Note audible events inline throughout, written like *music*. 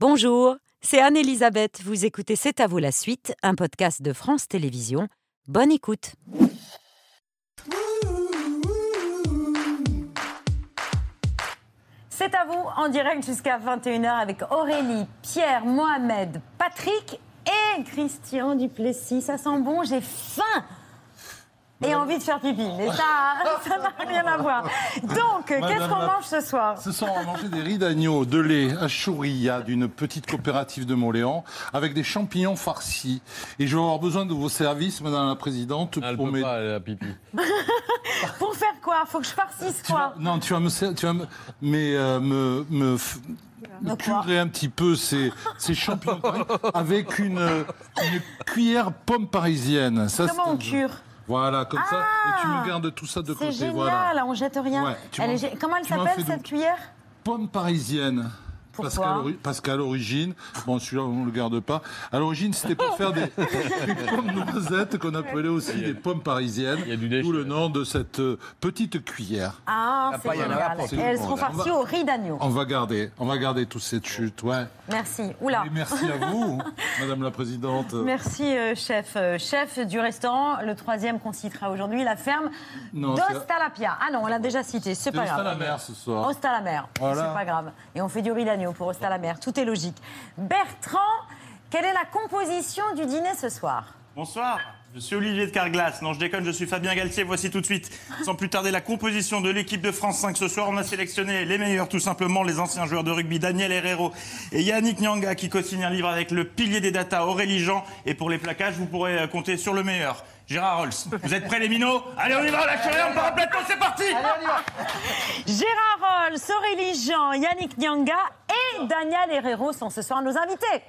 Bonjour, c'est Anne-Elisabeth. Vous écoutez C'est à vous la suite, un podcast de France Télévisions. Bonne écoute. C'est à vous en direct jusqu'à 21h avec Aurélie, Pierre, Mohamed, Patrick et Christian Duplessis. Ça sent bon, j'ai faim et envie de faire pipi. Mais ça, *laughs* ça n'a rien à voir. Donc, qu'est-ce qu'on mange ce soir Ce soir, on va manger des riz d'agneau, de lait à Chouria, d'une petite coopérative de Montléon, avec des champignons farcis. Et je vais avoir besoin de vos services, Madame la Présidente, Elle pour peut m'aider. pas, elle a pipi. *laughs* Pour faire quoi? Faut que je farcisse Tu vas- quoi? Non, tu vas me, tu vas me, mais, euh, me, me, f- curer un petit peu ces, ces champignons *laughs* avec une, une cuillère pomme parisienne. Ça, Comment on cure? Voilà, comme ça. Et tu Ah me gardes tout ça de C'est côté. génial, Voilà. on jette rien. Ouais, Elle est Comment elle s'appelle cette cuillère? Pomme parisienne. Parce Pourquoi Parce qu'à l'origine, bon celui-là on ne le garde pas, à l'origine c'était pour faire des, *laughs* des pommes noisettes qu'on appelait aussi des pommes parisiennes, Il y a du déchet. d'où le nom de cette euh, petite cuillère. Ah, c'est en avoir génial. Et elles seront On farcies va- au riz d'agneau. On va garder, on va garder toute cette chute, ouais. Merci. Oula. Et merci à vous, *laughs* Madame la Présidente. Merci, euh, chef. Euh, chef du restaurant, le troisième qu'on citera aujourd'hui, la ferme Non, c'est- d'Ostalapia. Ah non, on l'a déjà cité, c'est C'est pas stade à la grave. mer ce soir. Ostalamer, Voilà. c'est pas grave. Et on fait du riz d'agneau pour Ostalamer, tout est logique. Bertrand, quelle est la composition du dîner ce soir? Bonsoir, je suis Olivier de Carglass. Non, je déconne, je suis Fabien Galtier. Voici tout de suite, sans plus tarder, la composition de l'équipe de France 5 ce soir. On a sélectionné les meilleurs, tout simplement, les anciens joueurs de rugby, Daniel Herrero et Yannick Nyanga, qui co-signent un livre avec le pilier des data, Aurélie Jean. Et pour les plaquages, vous pourrez euh, compter sur le meilleur, Gérard Rolls. Vous êtes prêts, les minots? Allez, on y va, lâchez rien, on part plateau, c'est parti Gérard Rolls, Aurélie Jean, Yannick Nyanga et Daniel Herrero sont ce soir nos invités.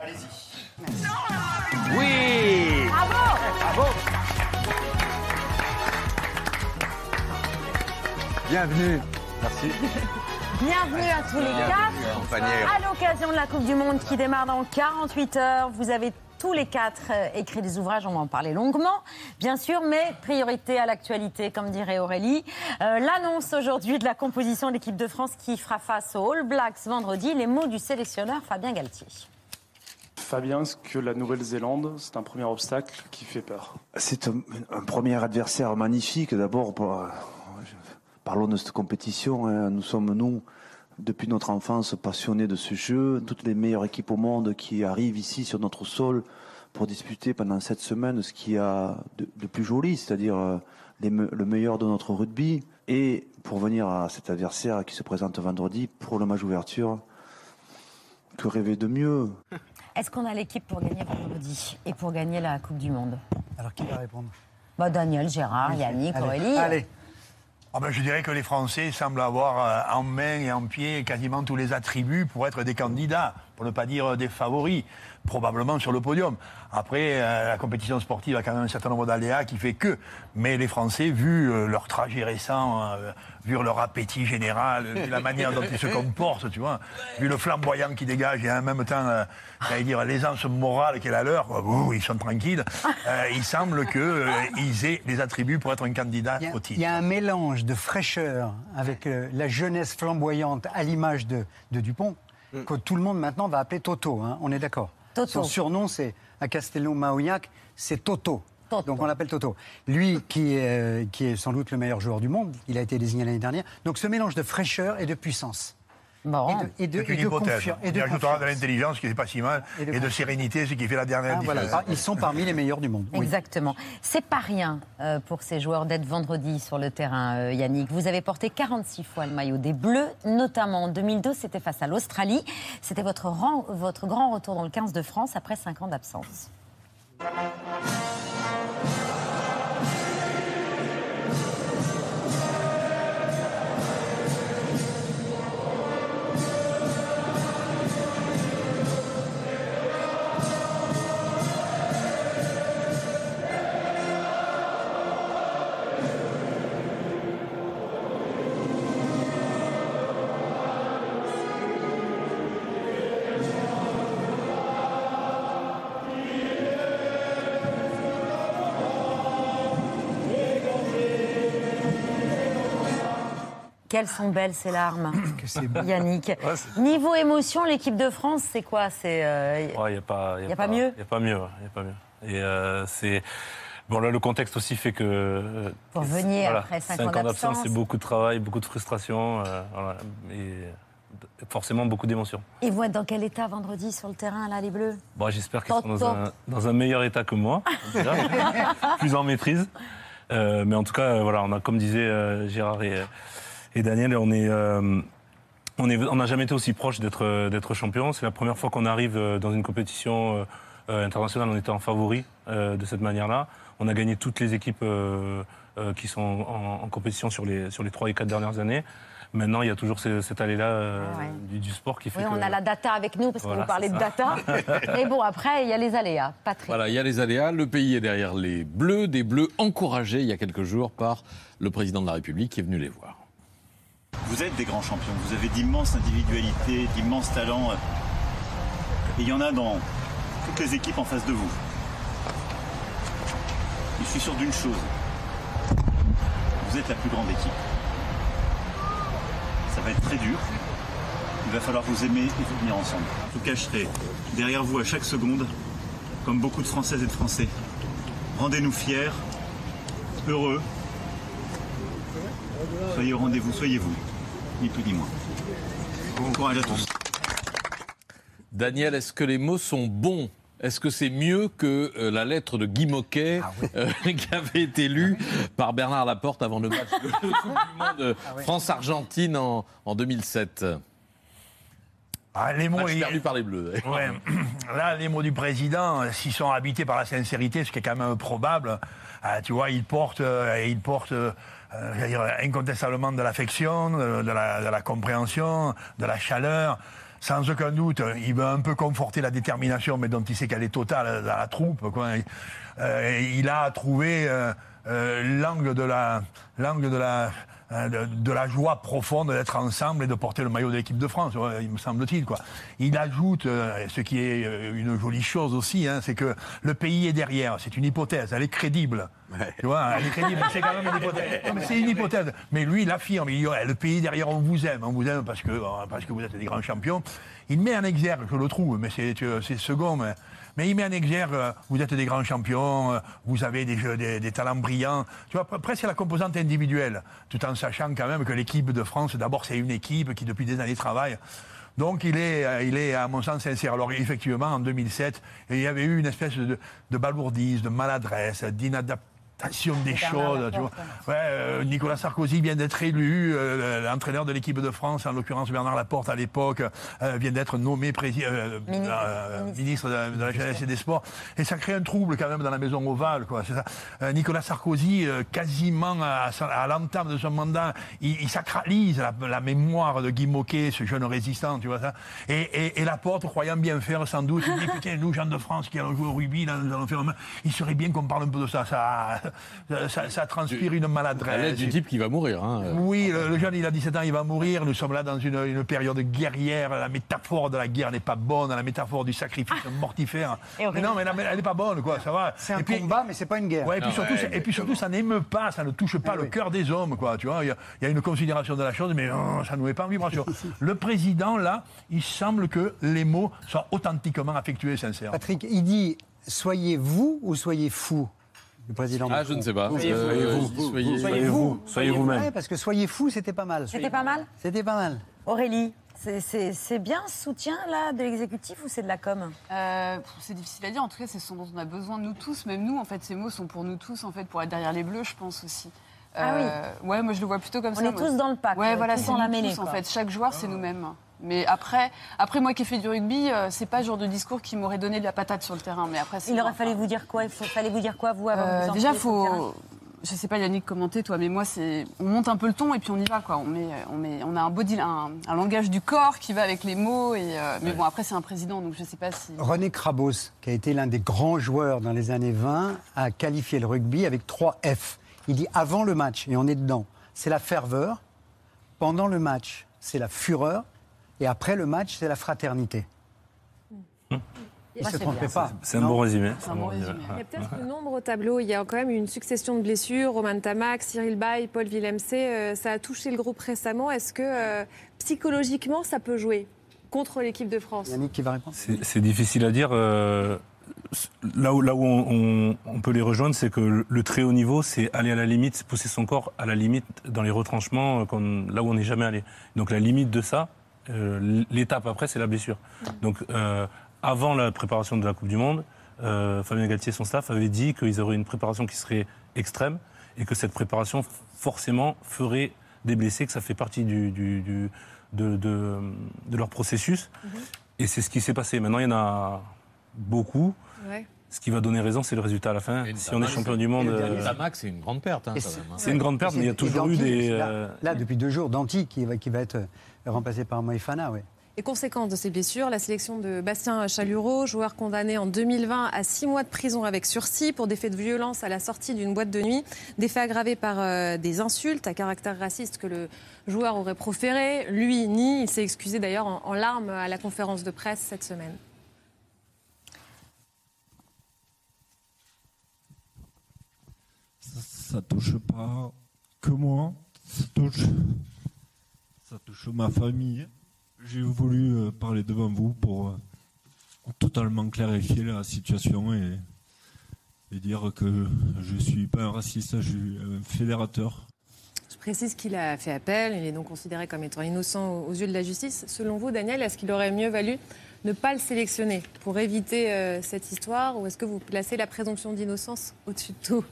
Oui Bravo Bienvenue. Merci. Bienvenue à tous les quatre. À l'occasion de la Coupe du Monde qui démarre dans 48 heures, vous avez tous les quatre euh, écrit des ouvrages, on va en parler longuement, bien sûr, mais priorité à l'actualité, comme dirait Aurélie. Euh, L'annonce aujourd'hui de la composition de l'équipe de France qui fera face aux All Blacks vendredi, les mots du sélectionneur Fabien Galtier. Fabien, est-ce que la Nouvelle-Zélande, c'est un premier obstacle qui fait peur? C'est un, un premier adversaire magnifique. D'abord, euh, parlons de cette compétition. hein. Nous sommes, nous, depuis notre enfance, passionnés de ce jeu. Toutes les meilleures équipes au monde qui arrivent ici sur notre sol pour disputer pendant sept semaines ce qu'il y a de, de plus joli, c'est-à-dire euh, le meilleur de notre rugby. Et pour venir à cet adversaire qui se présente vendredi pour le match ouverture, que rêver de mieux? *laughs* Est-ce qu'on a l'équipe pour gagner vendredi et pour gagner la Coupe du Monde Alors qui va répondre bah, Daniel, Gérard, Yannick, Allez, Aurélie. Allez. Ah ben, je dirais que les Français semblent avoir euh, en main et en pied quasiment tous les attributs pour être des candidats, pour ne pas dire des favoris, probablement sur le podium. Après, euh, la compétition sportive a quand même un certain nombre d'aléas qui fait que. Mais les Français, vu euh, leur trajet récent, euh, vu leur appétit général, vu la manière dont ils se *laughs* comportent, tu vois, vu le flamboyant qu'ils dégagent et en même temps, j'allais dire, l'aisance morale qu'elle a leur, ouh, ils sont tranquilles, euh, il semble qu'ils aient les attributs pour être un candidat Il a, au il titre. y a un mélange de fraîcheur avec la jeunesse flamboyante à l'image de, de Dupont que tout le monde maintenant va appeler Toto. hein, on est d'accord. Toto. Son surnom, c'est à Castelnau-Maoignac, c'est Toto. Toto. Donc on l'appelle Toto. Lui, qui est, euh, qui est sans doute le meilleur joueur du monde, il a été désigné l'année dernière. Donc ce mélange de fraîcheur et de puissance. Et de, et de, et confiance- et de l'intelligence, qui n'est pas si mal, Et et de sérénité, ce qui fait la dernière Ah, voilà. Ah, Ils sont parmi les meilleurs du monde. oui. Exactement. C'est pas rien euh, pour ces joueurs d'être vendredi sur le terrain, euh, Yannick. Vous avez porté 46 fois le maillot des Bleus, notamment en 2002, c'était face à l'Australie. C'était votre, rang- votre grand retour dans le 15 de France après 5 ans d'absence. Quelles sont belles ces larmes, *coughs* Que c'est Yannick. Niveau émotion, l'équipe de France, c'est quoi? C'est euh, Il n'y a pas, Y a pas mieux? Il n'y a pas mieux. y a pas mieux. Et euh, c'est. Bon, là, le contexte aussi fait que. euh, Pour venir après cinq ans d'absence, d'absence. c'est beaucoup de travail, beaucoup de frustration. euh, voilà, et forcément beaucoup d'émotions. Ils vont être dans quel état vendredi sur le terrain, là, les Bleus? Bon, J'espère qu'ils sont dans un, dans un meilleur état que moi, déjà, *laughs* plus en maîtrise. Euh, mais en tout cas, euh, voilà, on a, comme disaient euh, Gérard et, et Daniel, on est. euh, on est- on n'a jamais été aussi proche d'être d'être champion. C'est la première fois qu'on arrive euh, dans une compétition euh, internationale. On était en favori euh, de cette manière-là. On a gagné toutes les équipes qui sont en, en compétition sur les sur les trois et quatre dernières années. Maintenant, il y a toujours ce- cet allée-là euh, Ah ouais. du, du sport qui fait Oui, on que- a la data avec nous parce que Voilà, vous parlez de data. *laughs* Mais bon, après, il y a les aléas. Patrick. Voilà, il y a les aléas. Le pays est derrière les Bleus, des Bleus encouragés il y a quelques jours par le président de la République qui est venu les voir. Vous êtes des grands champions, vous avez d'immenses individualités, d'immenses talents. Et il y en a dans toutes les équipes en face de vous. Je suis sûr d'une chose. Vous êtes la plus grande équipe. Ça va être très dur. Il va falloir vous aimer et vous tenir ensemble. En tout cas, je serai derrière vous à chaque seconde, comme beaucoup de Françaises et de Français. Rendez-nous fiers, heureux. Soyez au rendez-vous, soyez vous. Ni plus ni moins. Bon courage à tous. Daniel, est-ce que les mots sont bons? Est-ce que c'est mieux que euh, la lettre de Guy Moquet euh, *laughs* qui avait été lue par Bernard Laporte avant le match de *laughs* Coupe du Monde euh, France-Argentine en, en 2007 Ah, les mots, Match il- perdu par les Bleus. Ouais. *clears throat* Là, les mots du président, euh, s'ils sont habités par la sincérité, ce qui est quand même probable, euh, tu vois, il porte, euh, il porte euh, incontestablement de l'affection, de, la, compréhension, de la chaleur. Sans aucun doute, il veut un peu conforter la détermination, mais dont il sait qu'elle est totale dans la troupe. Euh, il a trouvé euh, l'angle de la, l'angle de la, de, de la joie profonde d'être ensemble et de porter le maillot de l'équipe de France, ouais, il me semble-t-il. Quoi. Il ajoute, euh, ce qui est euh, une jolie chose aussi, hein, c'est que le pays est derrière. C'est une hypothèse, elle est crédible. Tu vois, elle est crédible, c'est quand même une hypothèse. Non, mais c'est une hypothèse. Mais lui, il affirme, il dit, ouais, le pays derrière, on vous aime, on vous aime parce que, euh, parce que vous êtes des grands champions. Il met en exergue, je le trouve, mais c'est euh, c'est second, mais, mais il met en exergue, vous êtes des grands champions, euh, vous avez des, talents brillants. Tu vois, pre- presque la composante individuelle, tout en sachant quand même que l'équipe de France, d'abord, c'est une équipe qui depuis des années travaille. Donc il est, euh, à mon sens sincère. Alors effectivement, en 2007, il y avait eu une espèce de balourdise, de maladresse, d'inadaptation des choses. Tu vois. Ouais, euh, Nicolas Sarkozy vient d'être élu, euh, l'entraîneur de l'équipe de France, en l'occurrence Bernard Laporte à l'époque, euh, vient d'être nommé euh, Ministre. Ministre. de, de la jeunesse et des sports. Et ça crée un trouble quand même dans la maison ovale. Quoi. C'est ça. Euh, Nicolas Sarkozy, euh, quasiment à, l'entame de son mandat, il, il sacralise la, la mémoire de Guy Moquet, ce jeune résistant, tu vois ça. Et, et, et Laporte, croyant bien faire sans doute, il dit *laughs* putain, nous, gens de France qui allons jouer au rugby, là, nous allons faire un- il serait bien qu'on parle un peu de ça. Ça, ça, ça transpire une À l'aide maladresse. du type qui va mourir. hein. Oui, le, le jeune, il a 17 ans, il va mourir. Nous sommes là dans une, une période guerrière. La métaphore de la guerre n'est pas bonne. La métaphore du sacrifice mortifère. Et Mais non, mais la- elle n'est pas bonne, quoi. Ça va. C'est un puis- combat, mais c'est pas une guerre. Ouais, et puis, Non, surtout, ouais, et puis surtout, ça n'émeut pas, ça ne touche pas Ah le oui. cœur des hommes, quoi. Tu vois, il y, a- il y a une considération de la chose, mais oh, ça ne nous met pas en vibration. *laughs* le président, là, il semble que les mots soient authentiquement affectueux et sincères. Patrick, il dit soyez vous ou soyez fou le président Ah, Macron. je ne sais pas. Soyez Euh, vous. soyez- Soyez vous, soyez vous-même. Ouais, parce que soyez fou, c'était pas mal. C'était pas mal C'était pas mal. Aurélie, c'est- bien ce soutien là de l'exécutif ou c'est de la com? Euh, c'est difficile à dire. En tout cas, c'est ce dont on a besoin de nous tous. Même nous, en fait, ces mots sont pour nous tous, en fait, pour être derrière les bleus, je pense aussi. Ah oui. Ouais, moi je le vois plutôt comme On ça. est moi. tous dans le pack, Ouais, euh, voilà, c'est la mêlée, tous, en fait. Chaque joueur, c'est nous-mêmes. Mais après, après moi qui ai fait du rugby, euh, c'est pas le genre de discours qui m'aurait donné de la patate sur le terrain. Mais après, Il aurait fallu vous dire quoi Il faut- fallait vous dire quoi vous avant de Euh, vous déjà, faut. Je sais pas, Yannick, commenter, toi, mais moi, c'est. On monte un peu le ton et puis on y va, quoi. On, met, on, met, on a un body, un, un langage du corps qui va avec les mots. Et, euh, Mais bon, après, c'est un président, donc je sais pas si. René Krabos, qui a été l'un des grands joueurs dans les années 20, a qualifié le rugby avec trois F. Il dit avant le match, et on est dedans, c'est la ferveur. Pendant le match, c'est la fureur. Et après le match, c'est la fraternité. Il se c'est trompait bien. pas. C'est un bon résumé. C'est un bon résumé. Il y a peut-être le nombre au tableau. Il y a quand même une succession de blessures. Roman Tamac, Cyril Bay, Paul Villemc. euh, ça a touché le groupe récemment. Est-ce que euh, psychologiquement, ça peut jouer contre l'équipe de France? Yannick qui va répondre. C'est difficile à dire. euh, là où, là où on, on- on peut les rejoindre, c'est que le, très haut niveau, c'est aller à la limite, c'est pousser son corps à la limite dans les retranchements, comme- là où on n'est jamais allé. Donc la limite de ça, l'étape après, c'est la blessure. Donc euh, avant la préparation de la Coupe du Monde, euh, Fabien Galtier et son staff avaient dit qu'ils auraient une préparation qui serait extrême et que cette préparation forcément ferait des blessés, que ça fait partie du, du- du- de, de- de leur processus. Et c'est ce qui s'est passé. Maintenant, il y en a beaucoup. Ouais. Ce qui va donner raison, c'est le résultat à la fin. Si on est champion du monde, euh, Tamac, c'est une grande perte. hein, c'est- hein. c'est une grande perte, mais il y a toujours eu des. Là, euh, là, depuis deux jours, Danti qui va, qui va être euh, remplacé par Moïfana. Ouais. Et conséquence de ces blessures, la sélection de Bastien Chalureau, joueur condamné en 2020 à six mois de prison avec sursis pour des faits de violence à la sortie d'une boîte de nuit, des faits aggravés par euh, des insultes à caractère raciste que le joueur aurait proféré. Lui nie, il s'est excusé d'ailleurs en, en larmes à la conférence de presse cette semaine. ça, ça touche pas que moi, ça touche, ça touche ma famille. J'ai voulu euh, parler devant vous pour euh, totalement clarifier la situation et, et dire que je suis pas un raciste, je suis un fédérateur. Je précise qu'il a fait appel, il est donc considéré comme étant innocent aux yeux de la justice. Selon vous, Daniel, est-ce qu'il aurait mieux valu ne pas le sélectionner pour éviter euh, cette histoire ou est-ce que vous placez la présomption d'innocence au-dessus de tout?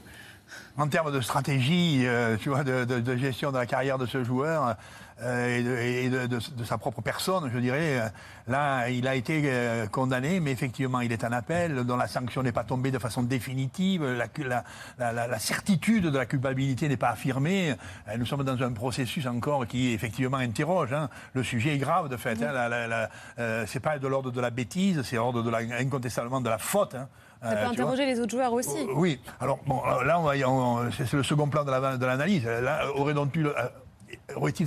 En termes de stratégie, euh, tu vois, de, de- de gestion de la carrière de ce joueur euh, et, de, et de- de- de sa propre personne, je dirais, euh, là, il a été euh, condamné, mais effectivement, il est en appel, dont la sanction n'est pas tombée de façon définitive, la, cu- la- la- la- la certitude de la culpabilité n'est pas affirmée. Euh, Nous sommes dans un processus encore qui effectivement interroge. hein. Le sujet est grave, de fait. hein. La- euh, c'est pas de l'ordre de la bêtise, c'est l'ordre de la, incontestablement de la faute. hein. Ça Euh, peut interroger les autres joueurs aussi. Euh, Oui, alors bon, euh, là, on on- c'est le second plan de la- de l'analyse. Là, aurait donc pu le- euh,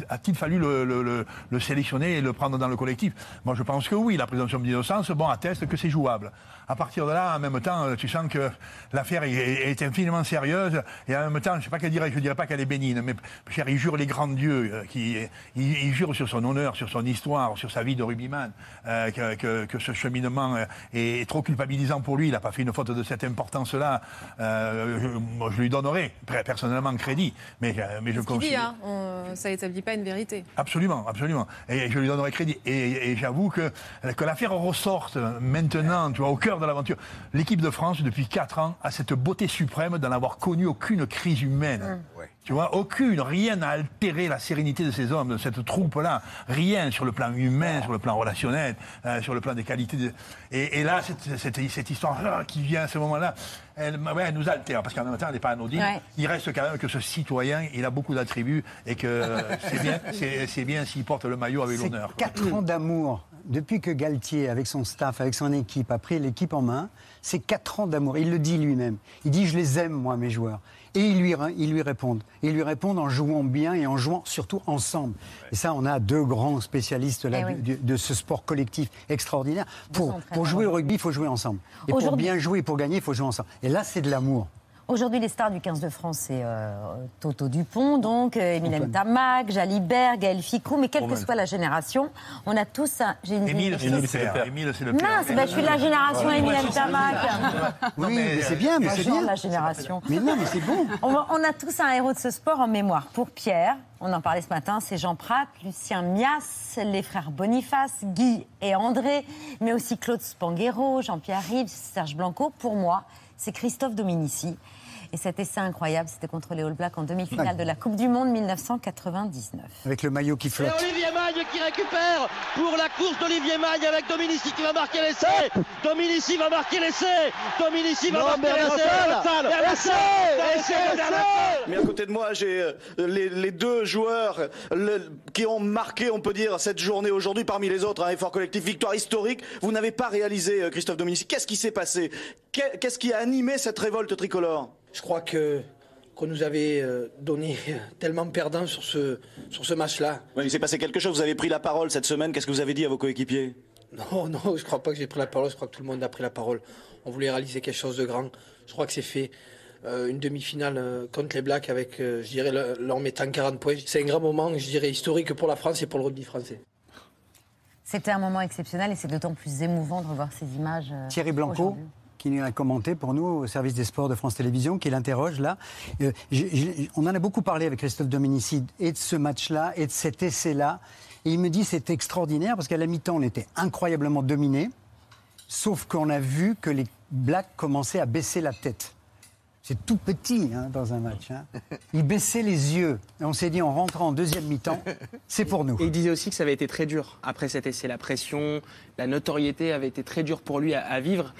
a-t-il fallu le, le- le- le sélectionner et le prendre dans le collectif? Moi, je pense que oui. La présomption d'innocence, bon, atteste que c'est jouable. À partir de là, en même temps, euh, tu sens que l'affaire est, est infiniment sérieuse et en même temps, je sais pas qu'elle dirait, je dirais pas qu'elle est bénigne, mais cher, il jure les grands dieux, euh, qui, il, il jure sur son honneur, sur son histoire, sur sa vie de rugbyman, euh, que, que- que ce cheminement est trop culpabilisant pour lui. Il n'a pas fait une faute de cette importance-là. Euh, je, moi, je lui donnerai per- personnellement crédit, mais, mais je considère. hein, on- ça établit pas une vérité. Absolument, absolument. Et je lui donnerai crédit. Et, et j'avoue que, que l'affaire ressorte maintenant, tu vois, au cœur de l'aventure. L'équipe de France, depuis 4 ans, a cette beauté suprême d'en avoir connu aucune crise humaine. Tu vois, aucune, rien n'a altéré la sérénité de ces hommes, de cette troupe-là. Rien sur le plan humain, sur le plan relationnel, euh, sur le plan des qualités. de- Et, et là, cette, cette- cette histoire-là qui vient à ce moment-là, elle, ouais, elle nous altère, parce qu'en même temps, elle n'est pas anodine. Ouais. Il reste quand même que ce citoyen, il a beaucoup d'attributs et que euh, c'est bien, c'est, c'est bien s'il porte le maillot avec C'est l'honneur. quatre ans d'amour. Depuis que Galtier, avec son staff, avec son équipe, a pris l'équipe en main, c'est quatre ans d'amour. Il le dit lui-même. Il dit Je les aime, moi, mes joueurs. Et ils lui, ils lui répondent. Ils lui répondent en jouant bien et en jouant surtout ensemble. Et ça, on a deux grands spécialistes là, Eh oui. du- de, ce sport collectif extraordinaire. Pour, pour jouer au rugby, il faut jouer ensemble. Et pour bien jouer, pour gagner, il faut jouer ensemble. Et là, c'est de l'amour. Aujourd'hui, les stars du 15 de France, c'est euh, Toto Dupont, donc, euh, Emilien Antoine. Tamac, Jalibert, Gaël Ficou, mais quelle que soit la génération, on a tous un. J'ai une Émile, c'est le Émile, c'est le père. Émile, c'est le Non, père. c'est- bah, je suis de la génération Emilien Tamac. Oui, mais, mais c'est bien, mais c'est je suis de bien. la génération. Mais non, mais c'est bon. On, on a tous un héros de ce sport en mémoire. Pour Pierre, on en parlait ce matin, c'est Jean Prat, Lucien Mias, les frères Boniface, Guy et André, mais aussi Claude Spanghero, Jean-Pierre Rives, Serge Blanco. Pour moi, c'est Christophe Dominici. Et cet essai incroyable, c'était contre les All Blacks en demi-finale de la Coupe du Monde 1999. Avec le maillot qui Et flotte. Olivier Magne qui récupère pour la course d'Olivier Magne avec Dominici qui va marquer l'essai. Dominici va marquer l'essai. Dominici va marquer l'essai. Et l'essai L'essai L'essai Mais à côté de moi, j'ai euh, les, les deux joueurs le- qui ont marqué, on peut dire, cette journée aujourd'hui parmi les autres, un effort collectif, victoire historique. Vous n'avez pas réalisé, euh, Christophe Dominici. Qu'est-ce qui s'est passé? Qu'est- Qu'est-ce qui a animé cette révolte tricolore? Je crois que qu'on nous avait euh, donné tellement perdant sur ce, sur ce match-là. Oui, Il s'est passé quelque chose. Vous avez pris la parole cette semaine. Qu'est-ce que vous avez dit à vos coéquipiers? Non, non, je crois pas que j'ai pris la parole. Je crois que tout le monde a pris la parole. On voulait réaliser quelque chose de grand. Je crois que c'est fait. Euh, une demi-finale euh, contre les Blacks avec, euh, je dirais, le- leur mettant 40 points. C'est un grand moment, je dirais, historique pour la France et pour le rugby français. C'était un moment exceptionnel et c'est d'autant plus émouvant de revoir ces images. euh, Thierry Blanco. Qui a commenté pour nous au service des sports de France Télévisions, qui l'interroge là. Euh, on en a beaucoup parlé avec Christophe Dominici et de ce match-là et de cet essai-là. Et il me dit c'est extraordinaire parce qu'à la mi-temps, on était incroyablement dominés, sauf qu'on a vu que les Blacks commençaient à baisser la tête. C'est tout petit hein, dans un match. hein. Ils baissaient les yeux. Et on s'est dit, en rentrant en deuxième mi-temps, c'est pour nous. Et il disait aussi que ça avait été très dur après cet essai. La pression, la notoriété avait été très dure pour lui à vivre.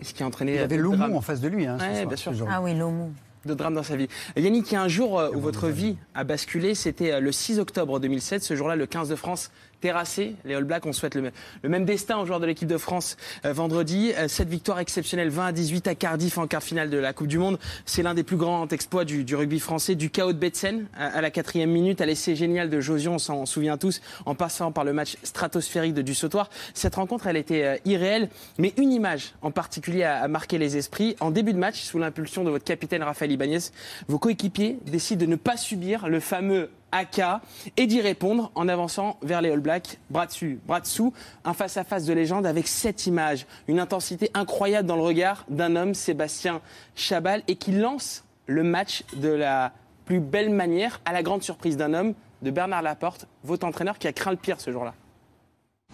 Ce qui a entraîné. Il avait Lomou drames. en face de lui. Hein, Ouais, bien sûr. Ah oui, Lomou. de drame dans sa vie. Yannick, il y a un jour euh, où votre vie a basculé, c'était euh, le 6 octobre 2007. Ce jour-là, le 15 de France terrassé. Les All Blacks, on souhaite le, même- le même destin aux joueurs de l'équipe de France euh, vendredi. Euh, cette victoire exceptionnelle 20 à 18 à Cardiff en quart finale de la Coupe du Monde, c'est l'un des plus grands exploits du, rugby français. Du chaos de Betsen à, la quatrième minute, à l'essai génial de Josion, on s'en souvient tous, en passant par le match stratosphérique de Du Sautoir. Cette rencontre, elle était euh, irréelle, mais une image en particulier a, a marqué les esprits. En début de match, sous l'impulsion de votre capitaine Raphaël Ibanez, vos coéquipiers décident de ne pas subir le fameux AK et d'y répondre en avançant vers les All Blacks, bras dessus, bras dessous, un face-à-face de légende avec cette image, une intensité incroyable dans le regard d'un homme, Sébastien Chabal, et qui lance le match de la plus belle manière, à la grande surprise d'un homme, de Bernard Laporte, votre entraîneur qui a craint le pire ce jour-là.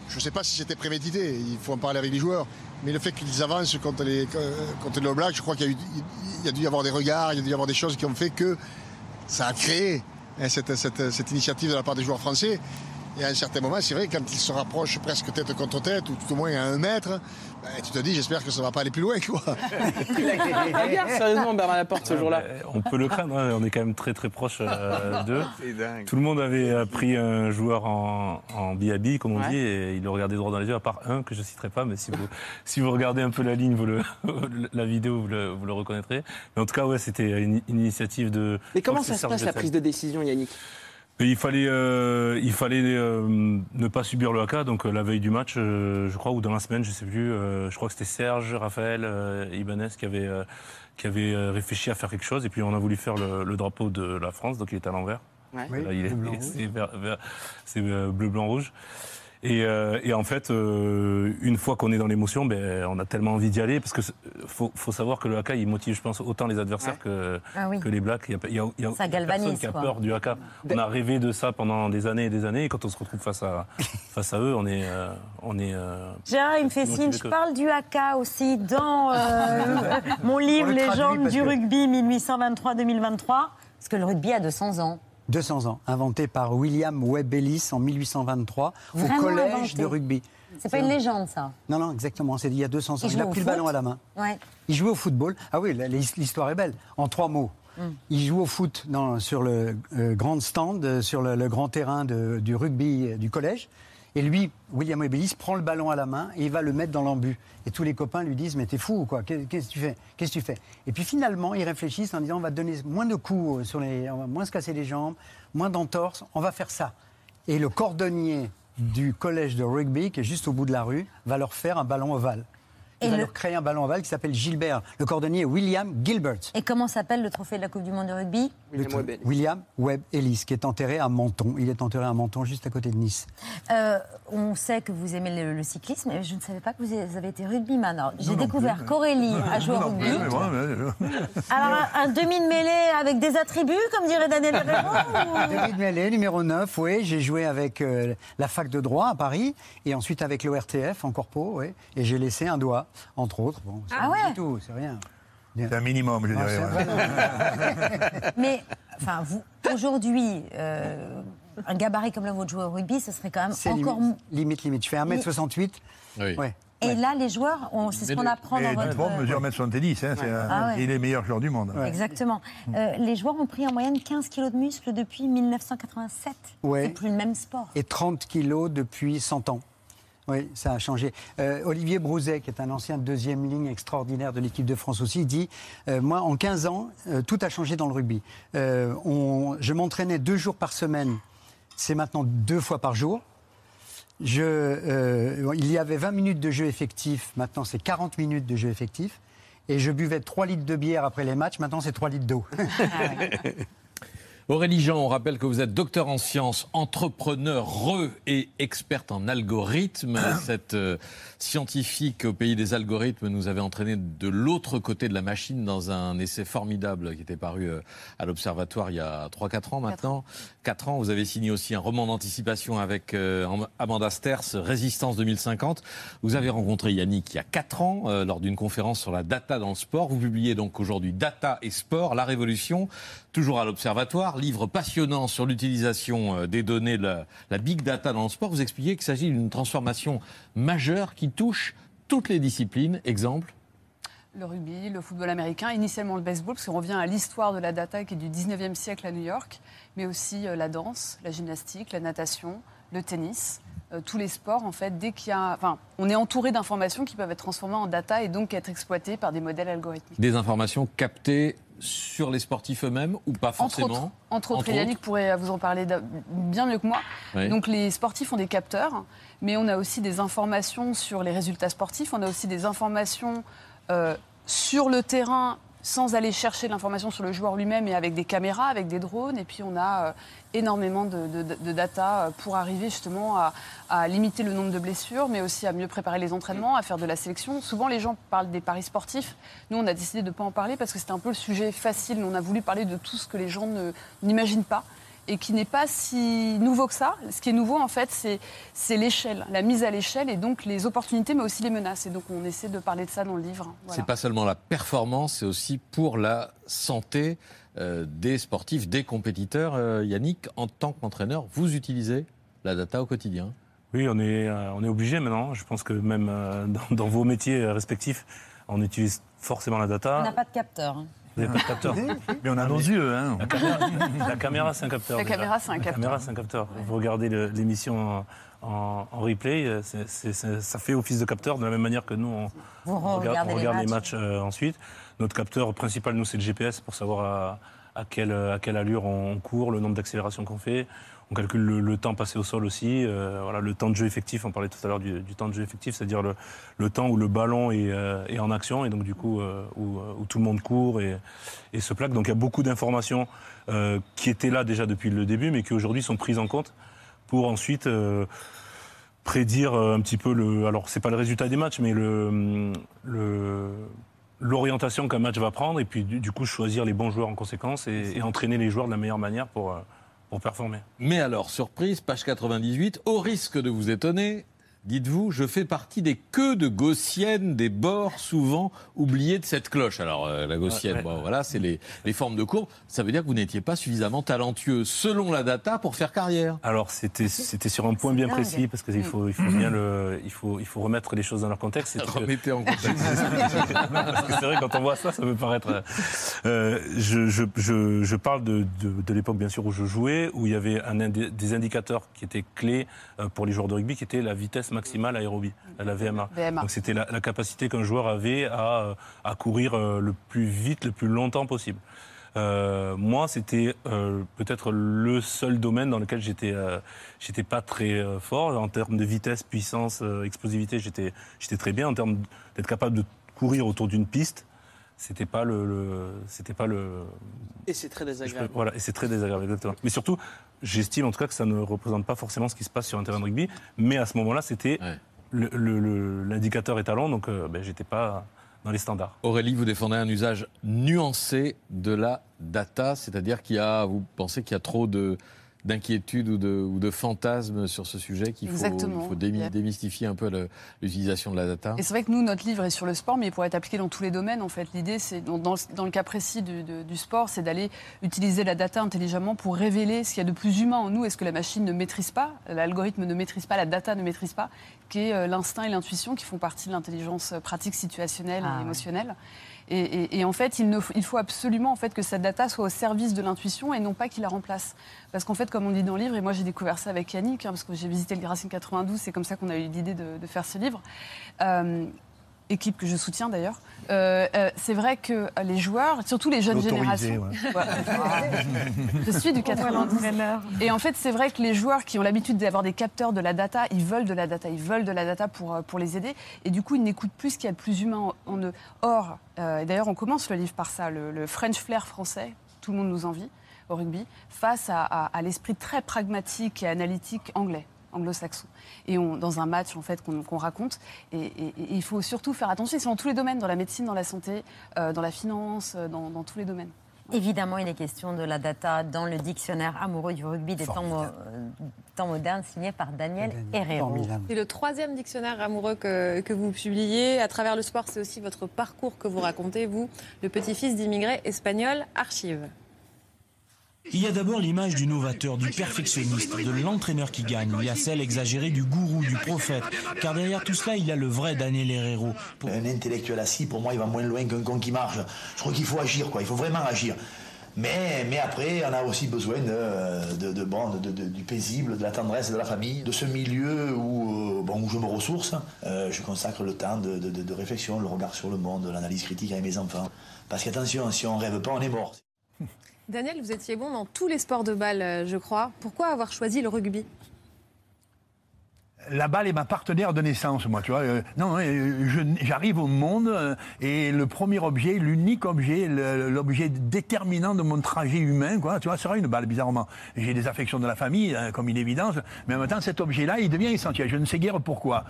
Je ne sais pas si c'était prémédité, il faut en parler avec les joueurs. Mais le fait qu'ils avancent contre les, les All Blacks, je crois qu'il y, y a dû y avoir des regards, il y a dû y avoir des choses qui ont fait que ça a créé cette, cette- cette initiative de la part des joueurs français. Et à un certain moment, c'est vrai, quand ils se rapprochent presque tête contre tête, ou tout au moins à un mètre, ben, tu te dis, j'espère que ça ne va pas aller plus loin. Quoi. *laughs* Regarde sérieusement Bernard Laporte ce jour-là. On peut le craindre, hein, on est quand même très très proche euh, *laughs* d'eux. Tout le monde avait euh, pris un joueur en, en BAB, comme on Ouais. dit, et il le regardait droit dans les yeux, à part un que je citerai pas, mais si vous, si vous regardez un peu la ligne, vous le, *laughs* la vidéo, vous le, vous le reconnaîtrez. Mais en tout cas, ouais, c'était une, une initiative de. Mais comment ça se passe la prise de décision, Yannick? Et Il fallait, euh, il fallait euh, ne pas subir le AK. Donc euh, la veille du match, euh, je crois, ou dans la semaine, je sais plus. euh, je crois que c'était Serge, Raphaël, euh, Ibanez qui avait, euh, qui avait réfléchi à faire quelque chose. Et puis on a voulu faire le, le drapeau de la France, donc il est à l'envers. Ouais. Là, il est, bleu, blanc, *laughs* rouge. c'est euh, bleu, blanc, rouge. Et, euh, et en fait, euh, une fois qu'on est dans l'émotion, ben, on a tellement envie d'y aller parce que faut, faut savoir que le AK, il motive, je pense, autant les adversaires que, Ah oui. que les Blacks. Il y a, il y a- il y a Ça personne galvanise, qui a quoi. peur du AK. On a rêvé de ça pendant des années et des années. Et quand on se retrouve face à, *laughs* face à eux, on est, euh, on est. euh, Gérard, il me fait signe, je parle du haka aussi dans euh, *laughs* mon livre le Légende du rugby 1823-2023, parce que le rugby a 200 ans. 200 ans, inventé par William Webb Ellis en 1823 Vraiment au collège inventé. de rugby. C'est pas une légende, ça. Non, non, exactement, c'est il y a 200 ans. Il a pris le ballon à la main. Ouais. Il jouait au football. Ah oui, l'histoire est belle. En trois mots. Mm. Il joue au foot dans- sur le euh, grand stand, euh, sur le, le grand terrain de- du rugby euh, du collège. Et lui, William Webb Ellis, prend le ballon à la main et il va le mettre dans l'embu. Et tous les copains lui disent Mais t'es fou ou quoi? Qu'est- Qu'est-ce que tu fais? Qu'est-ce que tu fais? Et puis finalement, ils réfléchissent en disant On va donner moins de coups, euh, sur les, on va moins se casser les jambes, moins d'entorses, on va faire ça. Et le cordonnier du collège de rugby, qui est juste au bout de la rue, va leur faire un ballon ovale. Il Et va le- leur créer un ballon ovale qui s'appelle Gilbert. Le cordonnier est William Gilbert. Et comment s'appelle le trophée de la Coupe du Monde de rugby? Le tr- William Webb Ellis, qui est enterré à Menton. Il est enterré à Menton, juste à côté de Nice. Euh, On sait que vous aimez le, le cyclisme, mais je ne savais pas que vous avez été rugbyman. Alors, J'ai découvert qu'Aurélie a joué au rugby. mais moi, mais- Alors, un, demi de mêlée avec des attributs, comme dirait Daniel Herrero ou- David Mellet, numéro 9, oui. J'ai joué avec euh, la fac de droit à Paris et ensuite avec l'ORTF en corpo, oui. Et j'ai laissé un doigt, entre autres. Bon, c'est Ah ouais tout, c'est rien. C'est un minimum, je Non, dirais. *laughs* Mais, enfin, vous, aujourd'hui, euh, un gabarit comme le vôtre jouer au rugby, ce serait quand même encore... limite, limite, limite. Je fais 1m68. Oui. Ouais. Et là, les joueurs, on- c'est ce qu'on apprend dans votre... Dupont mesure 1m70, hein, c'est un- Ah ouais. il est le meilleur joueur du monde. Exactement. Euh, les joueurs ont pris en moyenne 15 kilos de muscles depuis 1987. Ouais. C'est plus le même sport. Et 30 kilos depuis 100 ans. Oui, ça a changé. Euh, Olivier Brouzet, qui est un ancien deuxième ligne extraordinaire de l'équipe de France aussi, dit euh, Moi, en 15 ans, euh, tout a changé dans le rugby. On- je m'entraînais deux jours par semaine, c'est maintenant deux fois par jour. Je, il y avait 20 minutes de jeu effectif, maintenant c'est 40 minutes de jeu effectif. Et je buvais 3 litres de bière après les matchs, maintenant c'est 3 litres d'eau. *laughs* Aurélie Jean, on rappelle que vous êtes docteur en sciences, entrepreneur re et experte en algorithmes. *coughs* Cette euh, scientifique au pays des algorithmes nous avait entraîné de l'autre côté de la machine dans un essai formidable qui était paru euh, à l'Observatoire il y a 3-4 ans maintenant. 4 ans, vous avez signé aussi un roman d'anticipation avec euh, Amanda Sters, Résistance 2050. Vous avez rencontré Yannick il y a 4 ans lors d'une conférence sur la data dans le sport. Vous publiez donc aujourd'hui Data et sport, la révolution, toujours à l'Observatoire, livre passionnant sur l'utilisation euh, des données, de la, la big data dans le sport. Vous expliquez qu'il s'agit d'une transformation majeure qui touche toutes les disciplines. Exemple? Le rugby, le football américain, initialement le baseball, parce qu'on revient à l'histoire de la data qui est du 19e siècle à New York, mais aussi euh, la danse, la gymnastique, la natation, le tennis, euh, tous les sports, en fait, dès qu'il y a. Enfin, on est entouré d'informations qui peuvent être transformées en data et donc être exploitées par des modèles algorithmiques. Des informations captées sur les sportifs eux-mêmes ou pas forcément Entre autres, entre autres, Yannick pourrait vous en parler bien mieux que moi. Oui. Donc les sportifs ont des capteurs, mais on a aussi des informations sur les résultats sportifs, on a aussi des informations euh, sur le terrain sans aller chercher l'information sur le joueur lui-même et avec des caméras, avec des drones. Et puis on a euh, énormément de, data euh, pour arriver justement à, limiter le nombre de blessures, mais aussi à mieux préparer les entraînements, à faire de la sélection. Souvent les gens parlent des paris sportifs. Nous on a décidé de ne pas en parler parce que c'était un peu le sujet facile. On a voulu parler de tout ce que les gens ne- n'imaginent pas et qui n'est pas si nouveau que ça. Ce qui est nouveau, en fait, c'est, l'échelle, la mise à l'échelle et donc les opportunités, mais aussi les menaces. Et donc, on essaie de parler de ça dans le livre. Voilà. C'est pas seulement la performance, c'est aussi pour la santé euh, des sportifs, des compétiteurs. Euh, Yannick, en tant qu'entraîneur, vous utilisez la data au quotidien? Oui, on est, euh, on est obligé maintenant. Je pense que même euh, *laughs* dans, dans vos métiers respectifs, on utilise forcément la On data. n'a pas de capteur. hein. Vous n'avez pas de capteur. Mais on a nos yeux, hein. La caméra, la caméra, c'est un capteur. La déjà. caméra, c'est un La capteur. caméra, c'est un capteur. Vous regardez l'émission en, replay, euh, ça fait office de capteur de la même manière que nous, on, regarde, on les regarde les matchs. matchs euh, ensuite. Notre capteur principal, nous, c'est le GPS pour savoir à, à quelle, à quelle allure on court, le nombre d'accélérations qu'on fait. On calcule le, temps passé au sol aussi, euh, voilà, le temps de jeu effectif. On parlait tout à l'heure du, temps de jeu effectif, c'est-à-dire le, temps où le ballon est, euh, est en action et donc du coup euh, où, tout le monde court et, se plaque. Donc il y a beaucoup d'informations qui étaient là déjà depuis le début, mais qui aujourd'hui sont prises en compte pour ensuite prédire un petit peu le. Alors c'est pas le résultat des matchs, mais l'orientation qu'un match va prendre et puis du, coup choisir les bons joueurs en conséquence et, entraîner les joueurs de la meilleure manière pour Mais alors, surprise, page 98, au risque de vous étonner, dites-vous, je fais partie des queues de gaussiennes des bords souvent oubliés de cette cloche. Alors, euh, la gaussienne, Ouais, ouais. bon, voilà, c'est les, les formes de courbe. Ça veut dire que vous n'étiez pas suffisamment talentueux, selon la data, pour faire carrière. Alors c'était c'était sur un point bien dingue. précis parce qu'il faut il faut bien le il faut il faut remettre les choses dans leur contexte. Que- Remettez en contexte. *laughs* Parce que c'est vrai, quand on voit ça, ça peut paraître. euh, je, je, je, je parle de, de, de l'époque, bien sûr, où je jouais, où il y avait un des indicateurs qui étaient clés euh, pour les joueurs de rugby, qui était la vitesse maximale aérobie, la VMA. VMA. Donc c'était la, la capacité qu'un joueur avait à, euh, à courir euh, le plus vite, le plus longtemps possible. Euh, moi, c'était euh, peut-être le seul domaine dans lequel j'étais, euh, j'étais pas très euh, fort en termes de vitesse, puissance, euh, explosivité. J'étais, j'étais très bien en termes d'être capable de courir autour d'une piste. C'était pas le, le- c'était pas le. Et c'est très désagréable. Voilà, et c'est très désagréable, exactement. Mais surtout, j'estime en tout cas que ça ne représente pas forcément ce qui se passe sur un terrain de rugby. Mais à ce moment-là, c'était l'indicateur étalon, donc euh, ben, j'étais pas dans les standards. Aurélie, vous défendez un usage nuancé de la data, c'est-à-dire qu'il y a, vous pensez qu'il y a trop de d'inquiétudes ou de, ou de fantasmes sur ce sujet qu'il faut, démy- démystifier un peu l'utilisation de la data Et c'est vrai que nous, notre livre est sur le sport, mais il pourrait être appliqué dans tous les domaines. En fait, l'idée, c'est dans, dans le- dans le cas précis du, de- du sport, c'est d'aller utiliser la data intelligemment pour révéler ce qu'il y a de plus humain en nous et ce que la machine ne maîtrise pas, l'algorithme ne maîtrise pas, la data ne maîtrise pas, qui est euh, l'instinct et l'intuition qui font partie de l'intelligence pratique, situationnelle Ah et ouais. Et, en fait, il, faut absolument en fait, que cette data soit au service de l'intuition et non pas qu'il la remplace. Parce qu'en fait, comme on dit dans le livre, et moi j'ai découvert ça avec Yannick, hein, parce que j'ai visité le Racing 92, c'est comme ça qu'on a eu l'idée de, de faire ce livre. euh, équipe que je soutiens d'ailleurs. Euh, euh, c'est vrai que les joueurs, surtout les jeunes générations. ouais. *laughs* Ouais. je suis du 92. Et en fait, c'est vrai que les joueurs qui ont l'habitude d'avoir des capteurs de la data, ils veulent de la data, ils veulent de la data pour, euh, pour les aider. Et du coup, ils n'écoutent plus ce qu'il y a de plus humain en, en eux. Or, euh, et d'ailleurs, on commence le livre par ça, le, le French flair français, tout le monde nous envie au rugby, face à, à- à l'esprit très pragmatique et analytique anglais anglo-saxon. Et on, dans un match en fait qu'on raconte, et, et- et il faut surtout faire attention. C'est dans tous les domaines, dans la médecine, dans la santé, euh, dans la finance, euh, dans, dans tous les domaines. Évidemment, il est question de la data dans le dictionnaire amoureux du rugby des temps, mo- euh, temps modernes signé par Daniel Herrero. C'est le troisième dictionnaire amoureux que, que vous publiez. À travers le sport, c'est aussi votre parcours que vous racontez, vous, le petit-fils d'immigrés espagnols, Archive. Il y a d'abord l'image du novateur, du perfectionniste, de l'entraîneur qui gagne. Il y a celle exagérée du gourou, du prophète. Car derrière tout cela, il y a le vrai Daniel Herrero. Un intellectuel assis, pour moi, il va moins loin qu'un con qui marche. Je crois qu'il faut agir, quoi. Il faut vraiment agir. Mais, mais après, on a aussi besoin de, de, de, de- de- du paisible, de la tendresse, de la famille, de ce milieu où, euh, bon, où je me ressource. Euh, je consacre le temps de réflexion, le regard sur le monde, l'analyse critique avec mes enfants. Parce qu'attention, si on rêve pas, on est mort. Daniel, vous étiez bon dans tous les sports de balle, euh, je crois. Pourquoi avoir choisi le rugby? La balle est ma partenaire de naissance, moi, tu vois. Euh, non, euh, j'arrive au monde euh, et le premier objet, l'unique objet, l'objet déterminant de mon trajet humain, quoi, tu vois, sera une balle, bizarrement. J'ai des affections de la famille, hein, comme une évidence, mais en même temps, cet objet-là, il devient essentiel. Je ne sais guère pourquoi.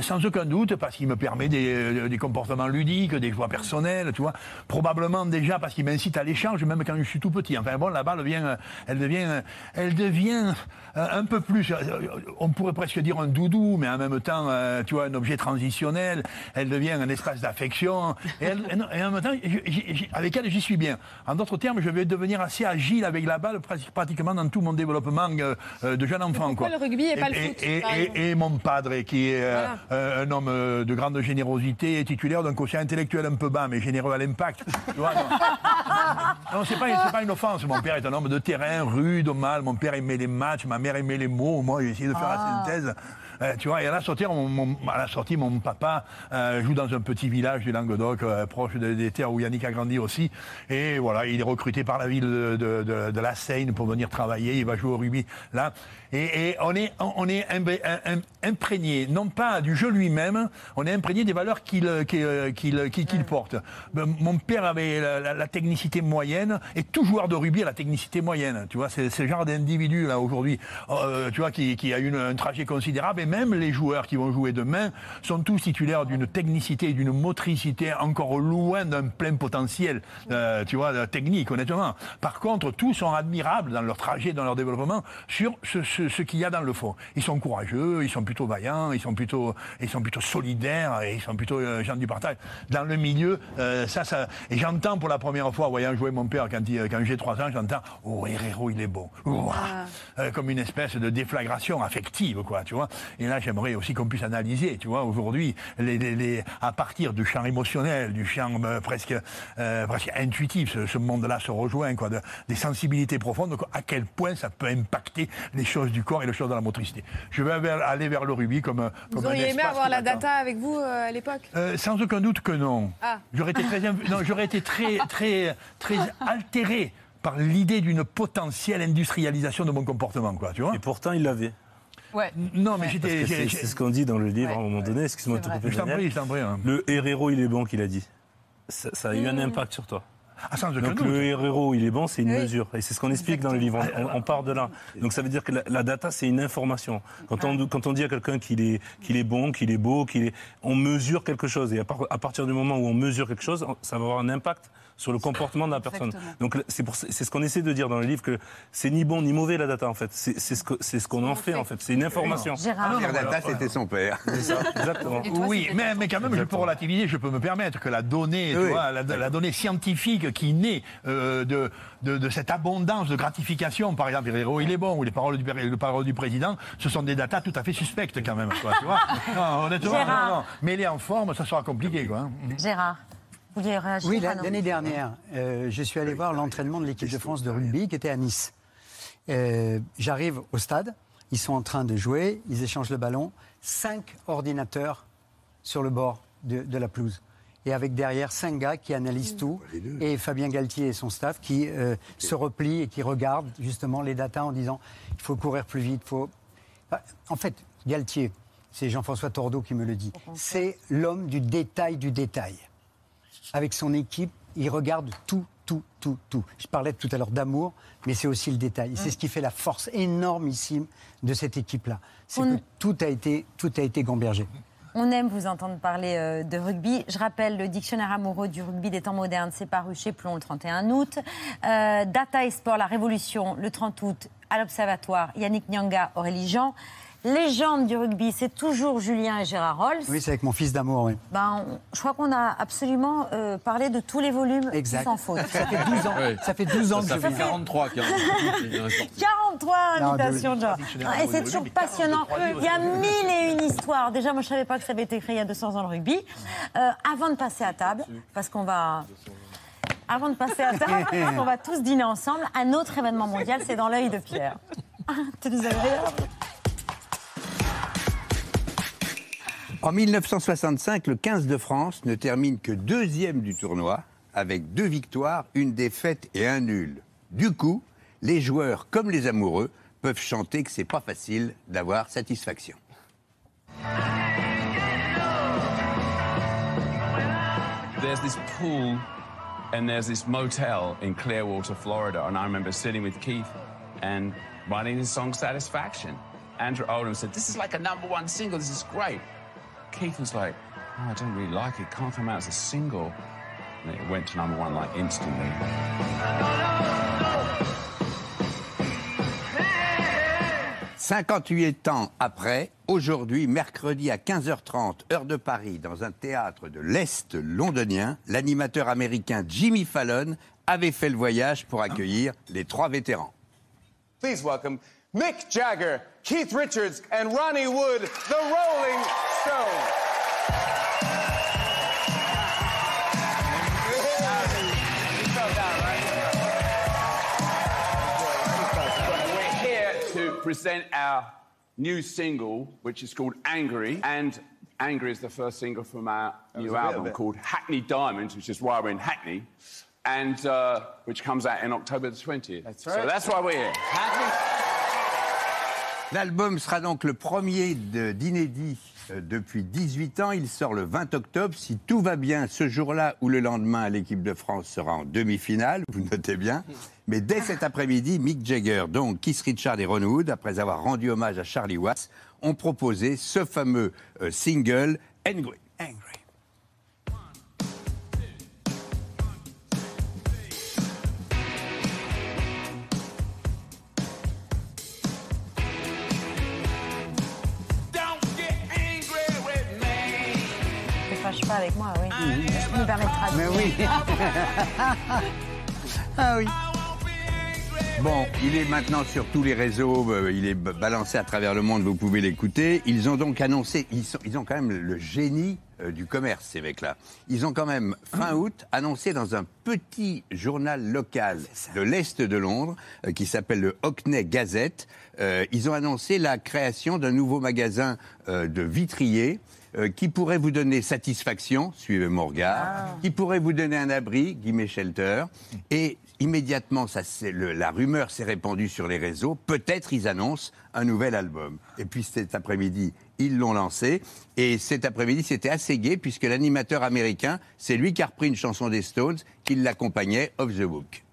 Sans aucun doute, parce qu'il me permet des, comportements ludiques, des joies personnelles, tu vois. Probablement déjà parce qu'il m'incite à l'échange, même quand je suis tout petit. Enfin bon, la balle vient, elle devient, elle devient un peu plus, euh, on pourrait presque dire un doudou, mais en même temps, euh, tu vois, un objet transitionnel. Elle devient un espace d'affection. Et, et en même temps, j- j- j- avec elle, j'y suis bien. En d'autres termes, je vais devenir assez agile avec la balle, prati- pratiquement dans tout mon développement euh, euh, de jeune enfant. pourquoi quoi. le rugby et pas le foot, et- mon padre, qui est euh, euh, un homme euh, de grande générosité, titulaire d'un quotient intellectuel un peu bas, mais généreux à l'impact. Non. Non, c'est pas, c'est pas une offense. Mon père est un homme de terrain, rude, mal. Mon père aimait les matchs, ma mère aimait les mots. Moi, j'ai essayé de faire Ah. la synthèse. Euh, tu vois, et à la sortie, mon, à la sortie, mon papa euh, joue dans un petit village du Languedoc, euh, proche de- des terres où Yannick a grandi aussi. Et voilà, il est recruté par la ville de, de- la Seine pour venir travailler. Il va jouer au rugby là. Et, on est, on est imprégné, non pas du jeu lui-même, on est imprégné des valeurs qu'il porte. Ben, Mon père avait la, technicité moyenne, et tout joueur de rugby a la technicité moyenne. Tu vois, c'est le genre d'individu là aujourd'hui, tu vois, qui, a eu un trajet considérable. Même les joueurs qui vont jouer demain sont tous titulaires d'une technicité et d'une motricité encore loin d'un plein potentiel, euh, tu vois, technique, honnêtement. Par contre, tous sont admirables dans leur trajet, dans leur développement, sur ce, ce- ce qu'il y a dans le fond. Ils sont courageux, ils sont plutôt vaillants, ils sont plutôt, ils sont plutôt solidaires, et ils sont plutôt euh, gens du partage. Dans le milieu, euh, ça, ça, et j'entends pour la première fois, voyant jouer mon père quand, il- quand j'ai trois ans, j'entends, oh, Herrero, il est bon. Ouah. Euh, comme une espèce de déflagration affective, quoi, tu vois. Et là, j'aimerais aussi qu'on puisse analyser, tu vois, aujourd'hui, les, les- les- à partir du champ émotionnel, du champ euh, presque, euh, presque intuitif, ce, ce monde-là se rejoint, quoi, de- des sensibilités profondes, quoi, à quel point ça peut impacter les choses du corps et les choses de la motricité. Je vais vers- aller vers le rugby comme, Vous comme un auriez aimé avoir la data avec vous euh, à l'époque? Euh, sans aucun doute que non. Ah. J'aurais été très, inv- non, j'aurais été très, très, très altéré par l'idée d'une potentielle industrialisation de mon comportement, quoi, tu vois. Et pourtant, il l'avait. Ouais. Non, mais j'étais. C'est ce qu'on dit dans le livre Ouais. à un moment donné. Excuse-moi de te couper. Je t'en prie, je t'en prie. hein. Le héros, il est bon qu'il a dit. Ça, ça a eu un Mmh. impact sur toi. Ah, Donc le héros, il est bon, c'est une Oui. mesure. Et c'est ce qu'on explique dans le livre. On, on- on part de là. Donc ça veut dire que la, la data, c'est une information. Quand on, quand on dit à quelqu'un qu'il est, qu'il est bon, qu'il est beau, qu'il est, on mesure quelque chose. Et à, par- à partir du moment où on mesure quelque chose, ça va avoir un impact sur le comportement de la personne. Exactement. Donc c'est pour- c'est ce qu'on essaie de dire dans le livre que c'est ni bon ni mauvais la data en fait. C'est c'est ce que- c'est ce qu'on en fait en fait. C'est une information. Gérard. Pierre Data, c'était son père. C'est ça, exactement. Toi, oui, c'était mais, mais quand même, je peux relativiser, je peux me permettre que la donnée, tu Oui. vois, la, la donnée scientifique qui naît euh, de, de, de cette abondance de gratification, par exemple, Herrero, il est bon, ou les paroles du, père- les paroles du président, ce sont des datas tout à fait suspectes quand même, quoi, tu vois. *laughs* Non, honnêtement, Gérard. non, non. Mais les en forme, ça sera compliqué, quoi. Gérard, vous vouliez réagir Oui, l'année dernière, euh, je suis allé voir l'entraînement de l'équipe de France de rugby qui était à Nice. Euh, J'arrive au stade, ils sont en train de jouer, ils échangent le ballon, cinq ordinateurs sur le bord de, de la pelouse. Et avec derrière cinq gars qui analysent tout, et Fabien Galtier et son staff qui euh, se replient et qui regardent justement les datas en disant il faut courir plus vite, faut. Enfin, En fait, Galtier, c'est Jean-François Tordeau qui me le dit, c'est l'homme du détail du détail. Avec son équipe, il regarde tout, tout, tout, tout. Je parlais tout à l'heure d'amour, mais c'est aussi le détail. C'est ce qui fait la force énormissime de cette équipe-là. C'est On- que tout a été, tout a été gambergé. On aime vous entendre parler euh, de rugby. Je rappelle, le dictionnaire amoureux du rugby des temps modernes, c'est paru chez Plomb le 31 août. Euh, Data et Sport, la Révolution, le 30 août, à l'Observatoire, Yannick Nyanga, Aurélie Jean. Légende du rugby, c'est toujours Julien et Gérard Rolls. Oui, c'est avec mon fils d'amour, oui. Ben, on- je crois qu'on a absolument euh, parlé de tous les volumes Exact. sans faute. Ça fait 12 ans. Ça fait 12 ans Ça que fait *laughs* je viens. 43 qui 43 Non, invitations, de- Jean. dictionnaire Et c'est toujours rugby, passionnant. 43 livres Il y a mille et une histoires. Déjà, moi, je ne savais pas que ça avait été écrit il y a 200 ans le rugby. Euh, avant de passer à table, parce qu'on va... Avant de passer à table, *laughs* qu'on va tous dîner ensemble, un autre événement mondial, c'est dans l'œil de Pierre. Ah, T'es désagréable. En 1965, le 15 de France ne termine que deuxième du tournoi, avec deux victoires, une défaite et un nul. Du coup, les joueurs comme les amoureux peuvent chanter que c'est pas facile d'avoir satisfaction. There's this pool and there's this motel in Clearwater, Florida. And I remember sitting with Keith and writing his song Satisfaction. Andrew Oldham said, This is like a number one single. This is great. Keith was like, oh, I don't really like it. Can't come out as a single. And it went to number one like instantly. 58 ans après, aujourd'hui, mercredi à 15h30, heure de Paris, dans un théâtre de l'Est londonien, l'animateur américain Jimmy Fallon avait fait le voyage pour accueillir les trois vétérans. Please welcome Mick Jagger, Keith Richards, and Ronnie Wood, the Rolling Stones. We're here to present our new single, which is called Angry. And Angry is the first single from our was new a bit of album called Hackney Diamonds, which is why we're in Hackney, and uh, which comes out in October the 20th. That's right. So that's why we're here. L'album sera donc le premier d'inédit euh, depuis 18 ans. Il sort le 20 octobre. Si tout va bien, ce jour-là ou le lendemain, l'équipe de France sera en demi-finale. Vous notez bien. Mais dès cet après-midi, Mick Jagger, donc Keith Richard et Ron Wood, après avoir rendu hommage à Charlie Watts, ont proposé ce fameux euh, single Angry. Mais oui. *laughs* ah oui. Bon, il est maintenant sur tous les réseaux, euh, il est balancé à travers le monde, vous pouvez l'écouter. Ils ont donc annoncé, ils, sont- ils ont quand même le génie euh, du commerce, ces mecs-là. Ils ont quand même, fin août, annoncé dans un petit journal local de l'Est de Londres, euh, qui s'appelle le Hockney Gazette, ils ont annoncé la création d'un nouveau magasin de vitriers euh, qui pourrait vous donner satisfaction, suivez mon regard, qui pourrait vous donner un abri, Guillemets Shelter, et immédiatement, ça, c'est le- la rumeur s'est répandue sur les réseaux, peut-être ils annoncent un nouvel album. Et puis cet après-midi, ils l'ont lancé, et cet après-midi, c'était assez gai, puisque l'animateur américain, c'est lui qui a repris une chanson des Stones, qui l'accompagnait, Off the Book.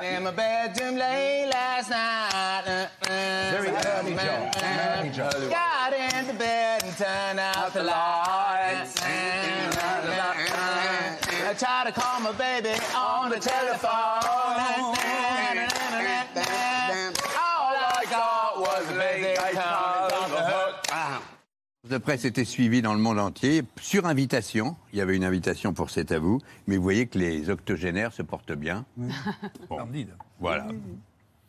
In my bedroom late last night. uh, uh, Very uh, uh, uh, early, Joe. Very Joe. Got into bed and turned out the lights. I tried to call my baby on the telephone. De presse était suivi dans le monde entier, sur invitation. Il y avait une invitation pour C'est à vous, mais vous voyez que les octogénaires se portent bien. Bon. Voilà.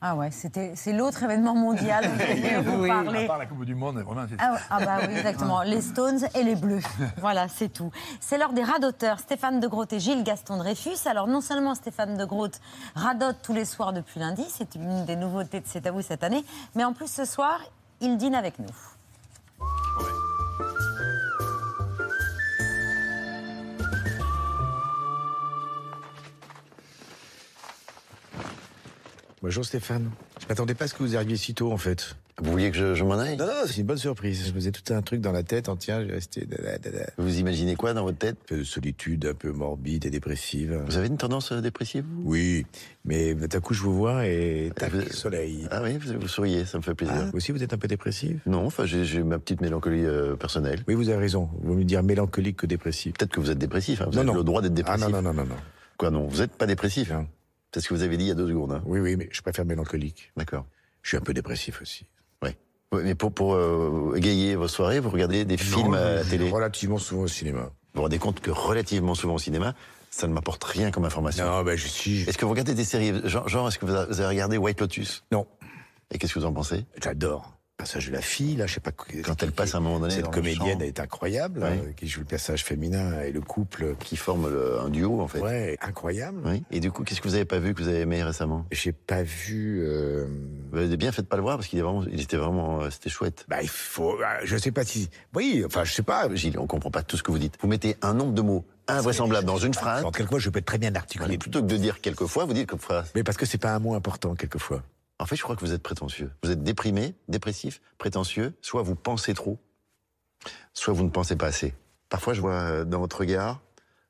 Ah ouais, c'était, c'est l'autre événement mondial *laughs* dont je voulais vous parler. À part la Coupe du Monde, vraiment, c'est Ah, ouais, ah bah oui, exactement. Les Stones et les Bleus. *laughs* Voilà, c'est tout. C'est l'heure des radoteurs, Stéphane de Groot et Gilles Gaston Dreyfus. Alors non seulement Stéphane de Groot radote tous les soirs depuis lundi, c'est une des nouveautés de C'est à vous cette année, mais en plus ce soir, il dîne avec nous. Bonjour Stéphane. Je m'attendais pas à ce que vous arriviez si tôt en fait. Vous vouliez que je, je m'en aille Non, non, c'est une bonne surprise. Je faisais tout un truc dans la tête en tiens, j'ai resté. Vous imaginez quoi dans votre tête? Un peu de solitude, un peu morbide et dépressive. Vous avez une tendance euh, dépressive vous? Oui, mais d'un coup je vous vois et tac, soleil. Ah oui, vous, vous souriez, ça me fait plaisir. Ah, vous aussi vous êtes un peu dépressive? Non, enfin j'ai ma petite mélancolie euh, personnelle. Oui, vous avez raison. Vous me dire mélancolique que dépressif. Peut-être que vous êtes dépressif, hein, vous Non, avez non. le droit d'être Ah dépressif. non, non, non, non, non. Quoi non, vous n'êtes pas dépressif? Hein C'est ce que vous avez dit il y a deux secondes. hein. Oui, oui, mais je préfère mélancolique. D'accord. Je suis un peu dépressif aussi. Oui. Oui, mais pour, pour euh, égayer vos soirées, vous regardez des films à la je- télé Relativement souvent au cinéma. Vous vous rendez compte que relativement souvent au cinéma, ça ne m'apporte rien comme information. Non, ben je suis. Est-ce que vous regardez des séries Genre, genre, est-ce que vous avez regardé White Lotus? Non. Et qu'est-ce que vous en pensez? J'adore. Le passage de la fille, là, je sais pas. Quand elle passe à un moment donné Cette dans comédienne est incroyable, Oui. euh, qui joue le personnage féminin et le couple. Qui forme le- un duo, en fait. Ouais, incroyable. Oui. Et du coup, qu'est-ce que vous avez pas vu que vous avez aimé récemment? J'ai pas vu. euh, Vous avez bien fait de pas le voir parce qu'il est vraiment, il était vraiment, euh, c'était chouette. Bah, il faut. bah, Je sais pas si. Oui, enfin, je sais pas. Gilles, on comprend pas tout ce que vous dites. Vous mettez un nombre de mots invraisemblable dans une phrase. En quelquefois, je peux être très bien articulé. Plutôt que de dire quelquefois, vous dites comme phrase. Mais parce que c'est pas un mot important, quelquefois. En fait, je crois que vous êtes prétentieux. Vous êtes déprimé, dépressif, prétentieux. Soit vous pensez trop, soit vous ne pensez pas assez. Parfois, je vois euh, dans votre regard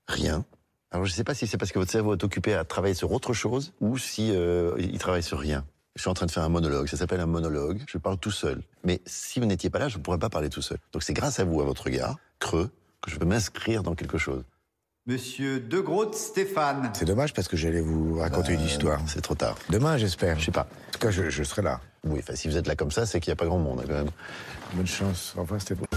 rien. Alors, je ne sais pas si c'est parce que votre cerveau est occupé à travailler sur autre chose ou si euh, il travaille sur rien. Je suis en train de faire un monologue. Ça s'appelle un monologue. Je parle tout seul. Mais si vous n'étiez pas là, je ne pourrais pas parler tout seul. Donc, c'est grâce à vous, à votre regard creux, que je peux m'inscrire dans quelque chose. Monsieur De Groot Stéphane. C'est dommage parce que j'allais vous raconter une histoire. C'est trop tard. Demain, j'espère. Je sais pas. En tout cas, je, je serai là. Oui, enfin, si vous êtes là comme ça, c'est qu'il n'y a pas grand monde, hein, quand même. Bonne chance. Au revoir, Stéphane.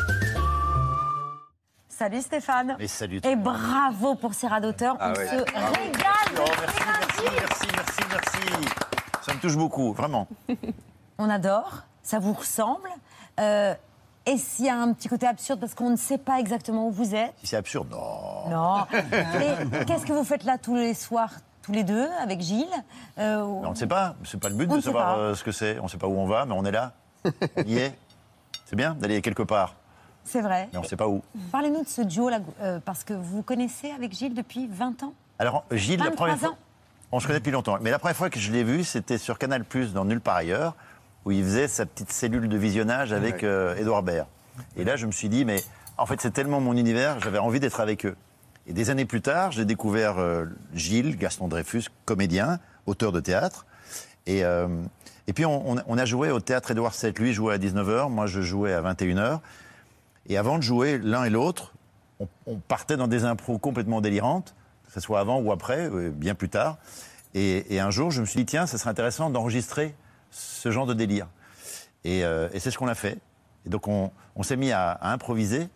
Salut Stéphane. Et salut. Et bravo pour ces rats d'auteur. Ah On ouais. se Bravo. régale. Oh, merci, merci, merci, merci, merci. Ça me touche beaucoup, vraiment. *laughs* On adore, ça vous ressemble. Euh, et s'il y a un petit côté absurde parce qu'on ne sait pas exactement où vous êtes. Si c'est absurde, non. Non. *laughs* Et qu'est-ce que vous faites là tous les soirs, tous les deux, avec Gilles Euh, Mais on ne sait pas. C'est pas le but de savoir euh, ce que c'est. On ne sait pas où on va, mais on est là. On y est. *laughs* C'est bien d'aller quelque part, C'est vrai. mais on ne sait pas où. Parlez-nous de ce duo là, euh, parce que vous vous connaissez avec Gilles depuis 20 ans. Alors, Gilles, la 23 première fois. ans. On se connaît depuis longtemps. Mais la première fois que je l'ai vu, c'était sur Canal dans Nulle part ailleurs, où il faisait sa petite cellule de visionnage avec euh, Édouard Baird. Et là, je me suis dit, mais en fait, c'est tellement mon univers, j'avais envie d'être avec eux. Et des années plus tard, j'ai découvert euh, Gilles, Gaston Dreyfus, comédien, auteur de théâtre. Et, euh, et puis, on, on- on a joué au théâtre Édouard VII. Lui jouait à 19h, moi, je jouais à 21h. Et avant de jouer l'un et l'autre, on, on partait dans des impros complètement délirantes, que ce soit avant ou après, euh, bien plus tard. Et, et un jour, je me suis dit, tiens, ça serait intéressant d'enregistrer ce genre de délire. Et, euh, et c'est ce qu'on a fait. Et donc, on, on s'est mis à, à improviser.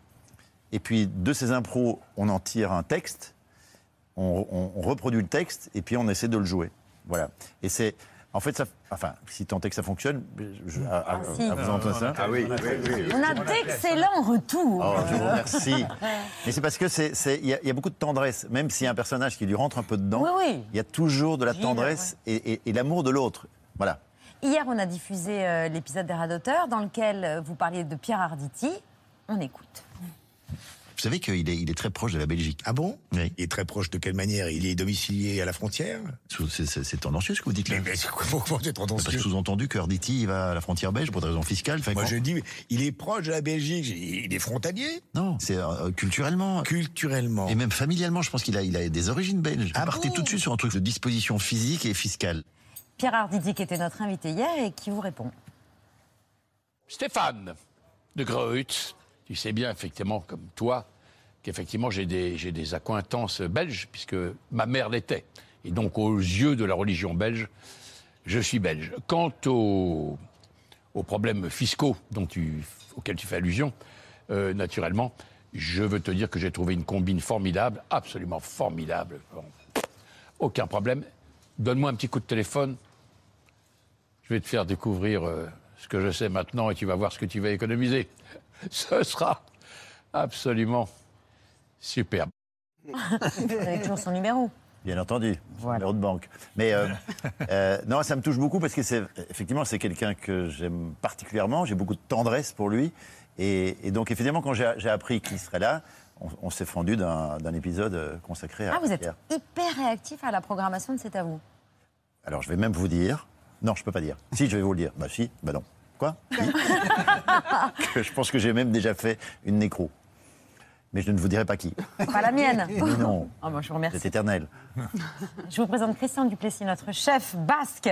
Et puis, de ces impros, on en tire un texte, on, on- on reproduit le texte, et puis on essaie de le jouer. Voilà. Et c'est. En fait, ça, enfin, si tant est que ça fonctionne, je, à, à- si. à vous entendre ça. Ah oui, oui, oui. On a d'excellents retours. Oh, je vous remercie. Mais c'est parce que c'est, il y, a- il y a beaucoup de tendresse, même s'il y a un personnage qui lui rentre un peu dedans. Oui, oui. Il y a toujours de la tendresse et, et- et l'amour de l'autre. Voilà. Hier, on a diffusé euh, l'épisode des rats d'auteur dans lequel euh, vous parliez de Pierre Arditi. On écoute. Vous savez qu'il est, il est très proche de la Belgique. Ah bon? Oui. Il est très proche de quelle manière? Il est domicilié à la frontière? C'est, c'est- c'est tendancieux ce que vous dites là. Mais, mais c'est quoi pourquoi c'est Parce tendancieux que sous-entendu que Arditi il va à la frontière belge pour des raisons fiscales. Moi, je dis, il est proche de la Belgique. Il est frontalier Non, c'est euh, culturellement. Culturellement. Et même familialement, je pense qu'il a, il a des origines belges. Ah partez bon? tout de suite sur un truc de disposition physique et fiscale. Pierre Arditi, qui était notre invité hier et qui vous répond. Stéphane de Greutz, tu sais bien, effectivement, comme toi, qu'effectivement, j'ai des, j'ai des accointances belges, puisque ma mère l'était. Et donc, aux yeux de la religion belge, je suis belge. Quant aux, aux problèmes fiscaux dont tu, auxquels tu fais allusion, euh, naturellement, je veux te dire que j'ai trouvé une combine formidable, absolument formidable. Aucun problème. Donne-moi un petit coup de téléphone. Je vais te faire découvrir euh, ce que je sais maintenant et tu vas voir ce que tu vas économiser. *laughs* Ce sera absolument superbe. Vous avez toujours son numéro. Bien entendu, son numéro de banque. Mais euh, *laughs* euh, non, ça me touche beaucoup parce que c'est effectivement c'est quelqu'un que j'aime particulièrement. J'ai beaucoup de tendresse pour lui, et, et donc évidemment quand j'ai appris qu'il serait là, on, on s'est fendu d'un épisode consacré à Ah, vous êtes Pierre. hyper réactif à la programmation de C'est à vous. Alors je vais même vous dire Non, je peux pas dire. Si, je vais vous le dire. Bah si, bah non. Quoi? *laughs* Je pense que j'ai même déjà fait une nécro. Mais je ne vous dirai pas qui. Pas la mienne. Mais non. Ah, moi, je vous remercie. C'est éternel. Je vous présente Christian Duplessis, notre chef basque.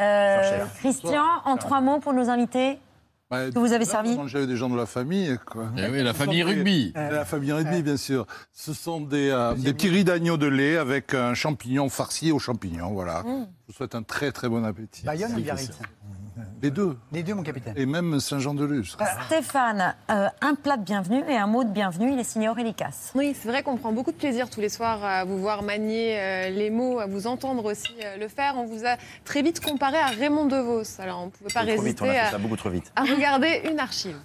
Euh. Christian, en trois mots pour nos invités. Ouais, Que vous avez là, servi quand J'avais des gens de la famille. Quoi. Eh oui, la famille sont des- rugby. La famille rugby, bien sûr. Ce sont des, euh, des petits riz d'agneau de lait avec un champignon farci aux champignons. Voilà. Mm. Je vous souhaite un très très bon appétit. Bayonne ou Biarritz. Les deux. Les deux, mon capitaine. Et même Saint-Jean-de-Luz. Stéphane, euh, un plat de bienvenue et un mot de bienvenue. Il est signé Aurélie Casse. Oui, c'est vrai qu'on prend beaucoup de plaisir tous les soirs à vous voir manier euh, les mots, à vous entendre aussi euh, le faire. On vous a très vite comparé à Raymond DeVos. Alors on ne pouvait pas Trop vite, on a résister fait à, ça beaucoup trop vite. à regarder une archive.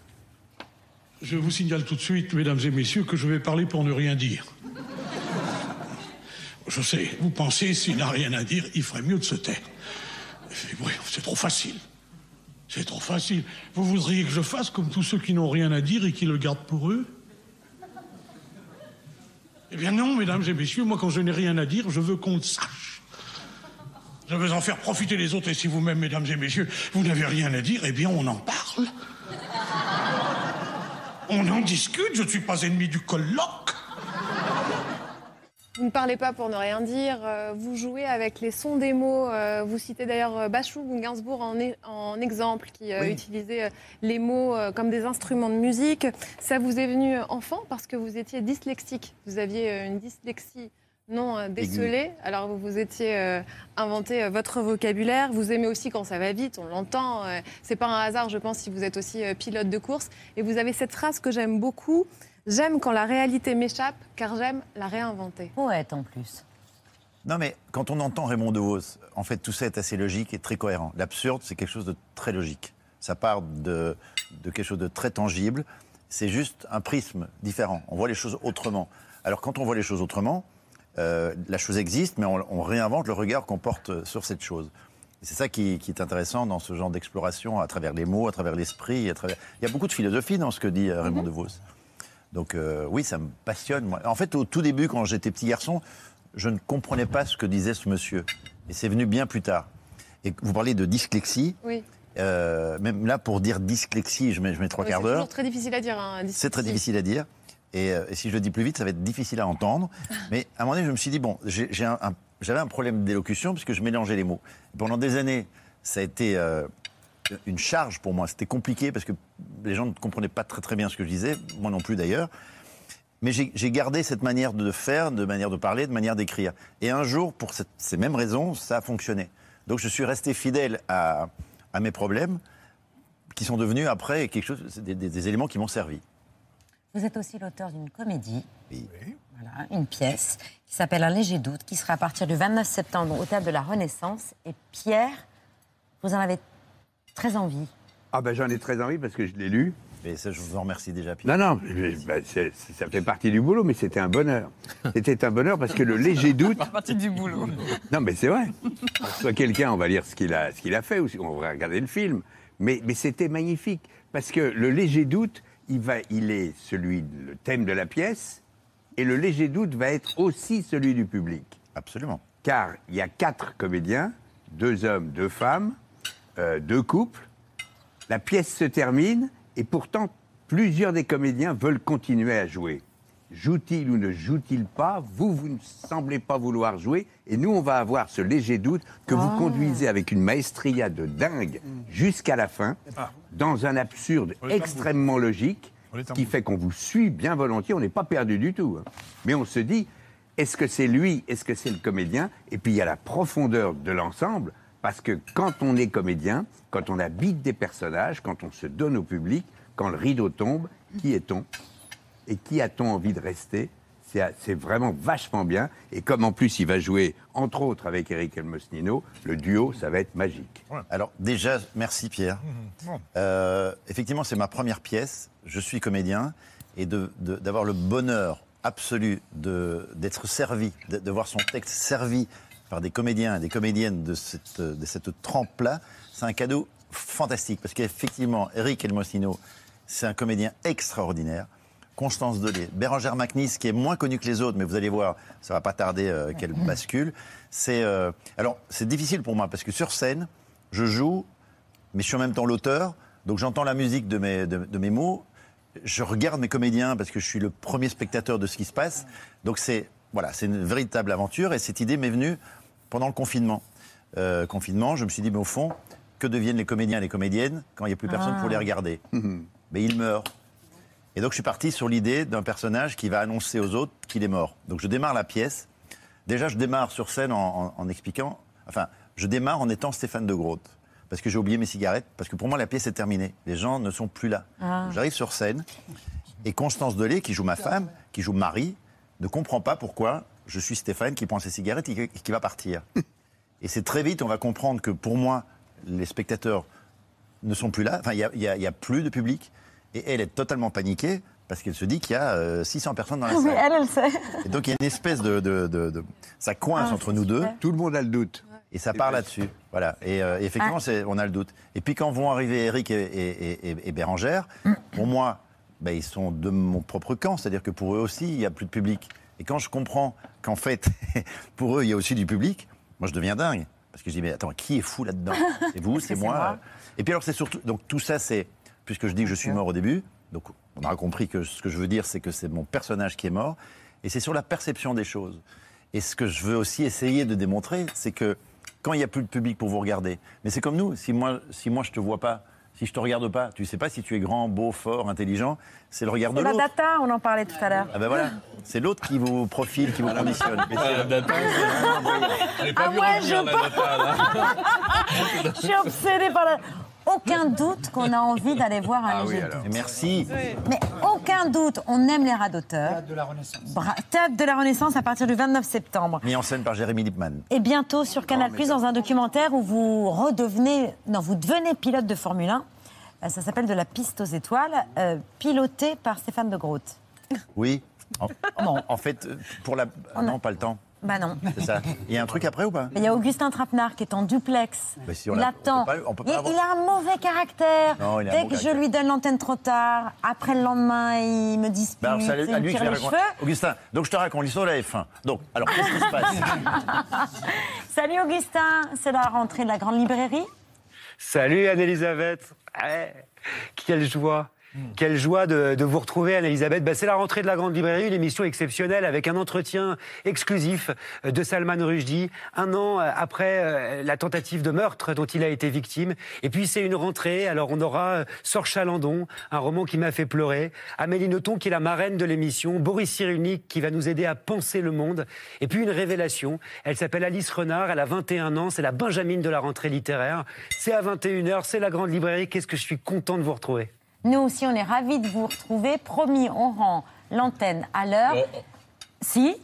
Je vous signale tout de suite, mesdames et messieurs, que je vais parler pour ne rien dire. Je sais, vous pensez, s'il n'a rien à dire, il ferait mieux de se taire. C'est trop facile. C'est trop facile. Vous voudriez que je fasse comme tous ceux qui n'ont rien à dire et qui le gardent pour eux Eh bien non, mesdames et messieurs, moi quand je n'ai rien à dire, je veux qu'on le sache. Je veux en faire profiter les autres et si vous-même, mesdames et messieurs, vous n'avez rien à dire, eh bien on en parle. On en discute, je ne suis pas ennemi du colloque. Vous ne parlez pas pour ne rien dire. euh, Vous jouez avec les sons des mots. euh, Vous citez d'ailleurs euh, Bachung ou Gainsbourg en, en exemple, qui Oui. utilisait les mots comme des instruments de musique. Ça vous est venu enfant parce que vous étiez dyslexique. Vous aviez une dyslexie non décelée. Alors vous vous étiez inventé votre vocabulaire. Vous aimez aussi quand ça va vite, on l'entend. C'est pas un hasard, je pense, si vous êtes aussi pilote de course. Et vous avez cette phrase que j'aime beaucoup. J'aime quand la réalité m'échappe, car j'aime la réinventer. Poète en plus. Non, mais quand on entend Raymond DeVos, en fait, tout ça est assez logique et très cohérent. L'absurde, c'est quelque chose de très logique. Ça part de, de quelque chose de très tangible. C'est juste un prisme différent. On voit les choses autrement. Alors, quand on voit les choses autrement, euh, la chose existe, mais on, on réinvente le regard qu'on porte sur cette chose. C'est ça qui, qui est intéressant dans ce genre d'exploration, à travers les mots, à travers l'esprit. à travers- Il y a beaucoup de philosophie dans ce que dit euh, Raymond DeVos. Donc euh, oui, ça me passionne. moi. En fait, au tout début, quand j'étais petit garçon, je ne comprenais pas ce que disait ce monsieur. Et c'est venu bien plus tard. Et vous parlez de dyslexie. Oui. Euh, même là, pour dire dyslexie, je mets, je mets trois Oui, quarts c'est d'heure. toujours très difficile à dire. hein, C'est très difficile à dire. Et, euh, et si je le dis plus vite, ça va être difficile à entendre. *laughs* Mais à un moment donné, je me suis dit, bon, un- un- j'avais un problème d'élocution puisque je mélangeais les mots. Pendant des années, ça a été euh, une charge pour moi. C'était compliqué parce que les gens ne comprenaient pas très très bien ce que je disais, moi non plus d'ailleurs. Mais j'ai gardé cette manière de faire, de manière de parler, de manière d'écrire. Et un jour, pour cette- ces mêmes raisons, ça a fonctionné. Donc je suis resté fidèle à, à mes problèmes, qui sont devenus après quelque chose, des, des- des éléments qui m'ont servi. Vous êtes aussi l'auteur d'une comédie. Voilà, une pièce qui s'appelle Un léger doute, qui sera à partir du 29 septembre au Théâtre de la Renaissance. Et Pierre, vous en avez très envie. Ah ben j'en ai très envie parce que je l'ai lu. Et ça, je vous en remercie déjà, Pierre. Non, non, je- bah, ça fait partie du boulot, mais c'était un bonheur. C'était un bonheur parce que le léger doute. partie du boulot. Non, mais c'est vrai. Soit quelqu'un, on va lire ce qu'il a, ce qu'il a fait, ou on va regarder le film. Mais, mais c'était magnifique parce que le léger doute, il va, il est celui, le thème de la pièce, et le léger doute va être aussi celui du public. Absolument. Car il y a quatre comédiens, deux hommes, deux femmes, euh, deux couples. La pièce se termine et pourtant plusieurs des comédiens veulent continuer à jouer. Joue-t-il ou ne joue-t-il pas? Vous, vous ne semblez pas vouloir jouer et nous, on va avoir ce léger doute que vous Ah. conduisez avec une maestria de dingue jusqu'à la fin, dans un absurde extrêmement logique, qui fait qu'on vous suit bien volontiers, on n'est pas perdu du tout. hein. Mais on se dit, est-ce que c'est lui, est-ce que c'est le comédien? Et puis il y a la profondeur de l'ensemble, parce que quand on est comédien, quand on habite des personnages, quand on se donne au public, quand le rideau tombe, qui est-on Et qui a-t-on envie de rester? C'est vraiment vachement bien. Et comme en plus il va jouer, entre autres, avec Eric Elmosnino, le duo, ça va être magique. Alors déjà, merci Pierre. Euh, effectivement, c'est ma première pièce. Je suis comédien et de- de- d'avoir le bonheur absolu d'être servi, de, de voir son texte servi par des comédiens et des comédiennes de cette, de cette trempe-là, c'est un cadeau fantastique. Parce qu'effectivement, Eric Elmosino, c'est un comédien extraordinaire. Constance Delay, Bérangère Macnis, qui est moins connue que les autres, mais vous allez voir, ça va pas tarder euh, qu'elle bascule. C'est euh, alors c'est difficile pour moi parce que sur scène, je joue, mais je suis en même temps l'auteur. Donc j'entends la musique de mes, de, de mes mots. Je regarde mes comédiens parce que je suis le premier spectateur de ce qui se passe. Donc c'est voilà, c'est une véritable aventure. Et cette idée m'est venue pendant le confinement. Euh, confinement, je me suis dit, mais au fond, que deviennent les comédiens et les comédiennes quand il n'y a plus personne Ah. pour les regarder *laughs* Mais ils meurent. Et donc je suis parti sur l'idée d'un personnage qui va annoncer aux autres qu'il est mort. Donc je démarre la pièce. Déjà, je démarre sur scène en, en- en expliquant. Enfin, je démarre en étant Stéphane de Groot. Parce que j'ai oublié mes cigarettes. Parce que pour moi, la pièce est terminée. Les gens ne sont plus là. Ah. J'arrive sur scène. Et Constance Delay, qui joue ma femme, qui joue Marie, ne comprend pas pourquoi je suis Stéphane qui prend ses cigarettes et qui, qui va partir. Et c'est très vite, on va comprendre que pour moi, les spectateurs ne sont plus là. Enfin, il n'y a, plus de public. Et elle est totalement paniquée parce qu'elle se dit qu'il y a euh, 600 personnes dans la Oui, salle. elle, elle sait. Et donc il y a une espèce de, de- de- de- ça coince Ah, entre nous deux. Tout le monde a le doute. Et ça part là-dessus. Voilà. Et euh, effectivement, Ah. on a le doute. Et puis quand vont arriver Eric et, et- et- et Bérangère, pour moi, ben, ils sont de mon propre camp. C'est-à-dire que pour eux aussi, il n'y a plus de public. Et quand je comprends qu'en fait, *laughs* pour eux, il y a aussi du public, moi je deviens dingue. Parce que je dis, mais attends, qui est fou là-dedans? *laughs* C'est vous, c'est moi. moi Et puis alors, c'est surtout. Donc tout ça, c'est. Puisque je dis que je suis mort au début, donc on aura compris que ce que je veux dire, c'est que c'est mon personnage qui est mort. Et c'est sur la perception des choses. Et ce que je veux aussi essayer de démontrer, c'est que quand il n'y a plus de public pour vous regarder, mais c'est comme nous, si moi, si moi je te vois pas, si je te regarde pas, tu sais pas si tu es grand, beau, fort, intelligent, c'est le regard de C'est la l'autre. data, on en parlait tout à l'heure. Ah ben voilà, c'est l'autre qui vous profile, qui vous conditionne. Mais c'est- la data, Je l'ai pas Ah ouais, je la data, *laughs* Je suis obsédée par la... Aucun doute qu'on a envie d'aller voir un léger doute. Merci. Mais aucun doute, on aime les radoteurs. Théâtre de la Renaissance. Théâtre de la Renaissance à partir du 29 septembre. Mis en scène par Jérémy Lippmann. Et bientôt sur Canal Plus dans un documentaire où vous redevenez, non, vous devenez pilote de Formule 1. Euh, Ça s'appelle De la piste aux étoiles, euh, piloté par Stéphane de Groot. Oui. En, *laughs* en- en fait, euh, pour la. ah Non, pas le temps. Bah non. C'est ça. Il y a un truc après ou pas? Il y a Augustin Trapenard qui est en duplex. Bah, si on il attend. on pas- on il, avoir- il a un mauvais caractère. Non, il a un Dès bon que je lui donne l'antenne trop tard, après le lendemain, il me dispute, Bah, alors, c'est à lui- il lui tire les cheveux. Augustin, donc je te raconte l'histoire de la F1. Donc, alors, qu'est-ce qui se passe? *laughs* Salut Augustin, c'est la rentrée de la grande librairie. Salut Anne-Elisabeth. Ouais, Quelle joie. Quelle joie de, de vous retrouver, Anne-Elisabeth. Bah, c'est la rentrée de la Grande Librairie, une émission exceptionnelle avec un entretien exclusif de Salman Rushdie, un an euh, après euh, la tentative de meurtre dont il a été victime. Et puis c'est une rentrée, alors on aura euh, Sor Chalandon, un roman qui m'a fait pleurer, Amélie Nothomb qui est la marraine de l'émission, Boris Cyrulnik qui va nous aider à penser le monde, et puis une révélation, elle s'appelle Alice Renard, elle a 21 ans, c'est la Benjamine de la rentrée littéraire. C'est à 21h, c'est la Grande Librairie, qu'est-ce que je suis content de vous retrouver. Nous aussi, on est ravis de vous retrouver. Promis, on rend l'antenne à l'heure. Si.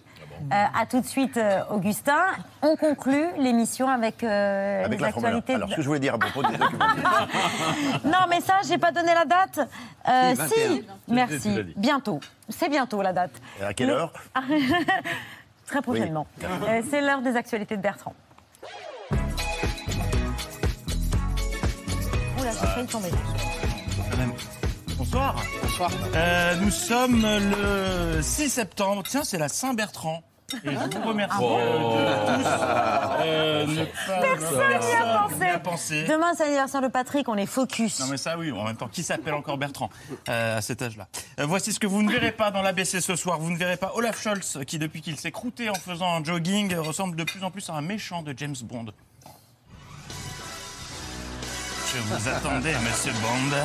Euh, à tout de suite, euh, Augustin. On conclut l'émission avec, euh, Avec les la Formule 1. actualités. Alors, ce que je voulais dire à propos des documentaires. *laughs* Non, mais ça, j'ai pas donné la date. Euh, Si, 21. si, Tu l'as merci. Bientôt. C'est bientôt la date. Et à quelle Mais- heure *laughs* Très prochainement. Euh, C'est l'heure des actualités de Bertrand. Oula, j'ai failli tomber. Bonsoir. Bonsoir. nous sommes le 6 septembre. Tiens, c'est la Saint-Bertrand. Et je vous remercie euh, de tous euh, ne pas- Personne n'y a pensé. pensé. Demain, c'est l'anniversaire de Patrick, on est focus. Non mais ça oui, en même temps, qui s'appelle encore Bertrand euh, à cet âge-là? Euh, Voici ce que vous ne verrez pas dans l'ABC ce soir. Vous ne verrez pas Olaf Scholz qui, depuis qu'il s'est croûté en faisant un jogging, ressemble de plus en plus à un méchant de James Bond. Je vous attendais, monsieur Bond.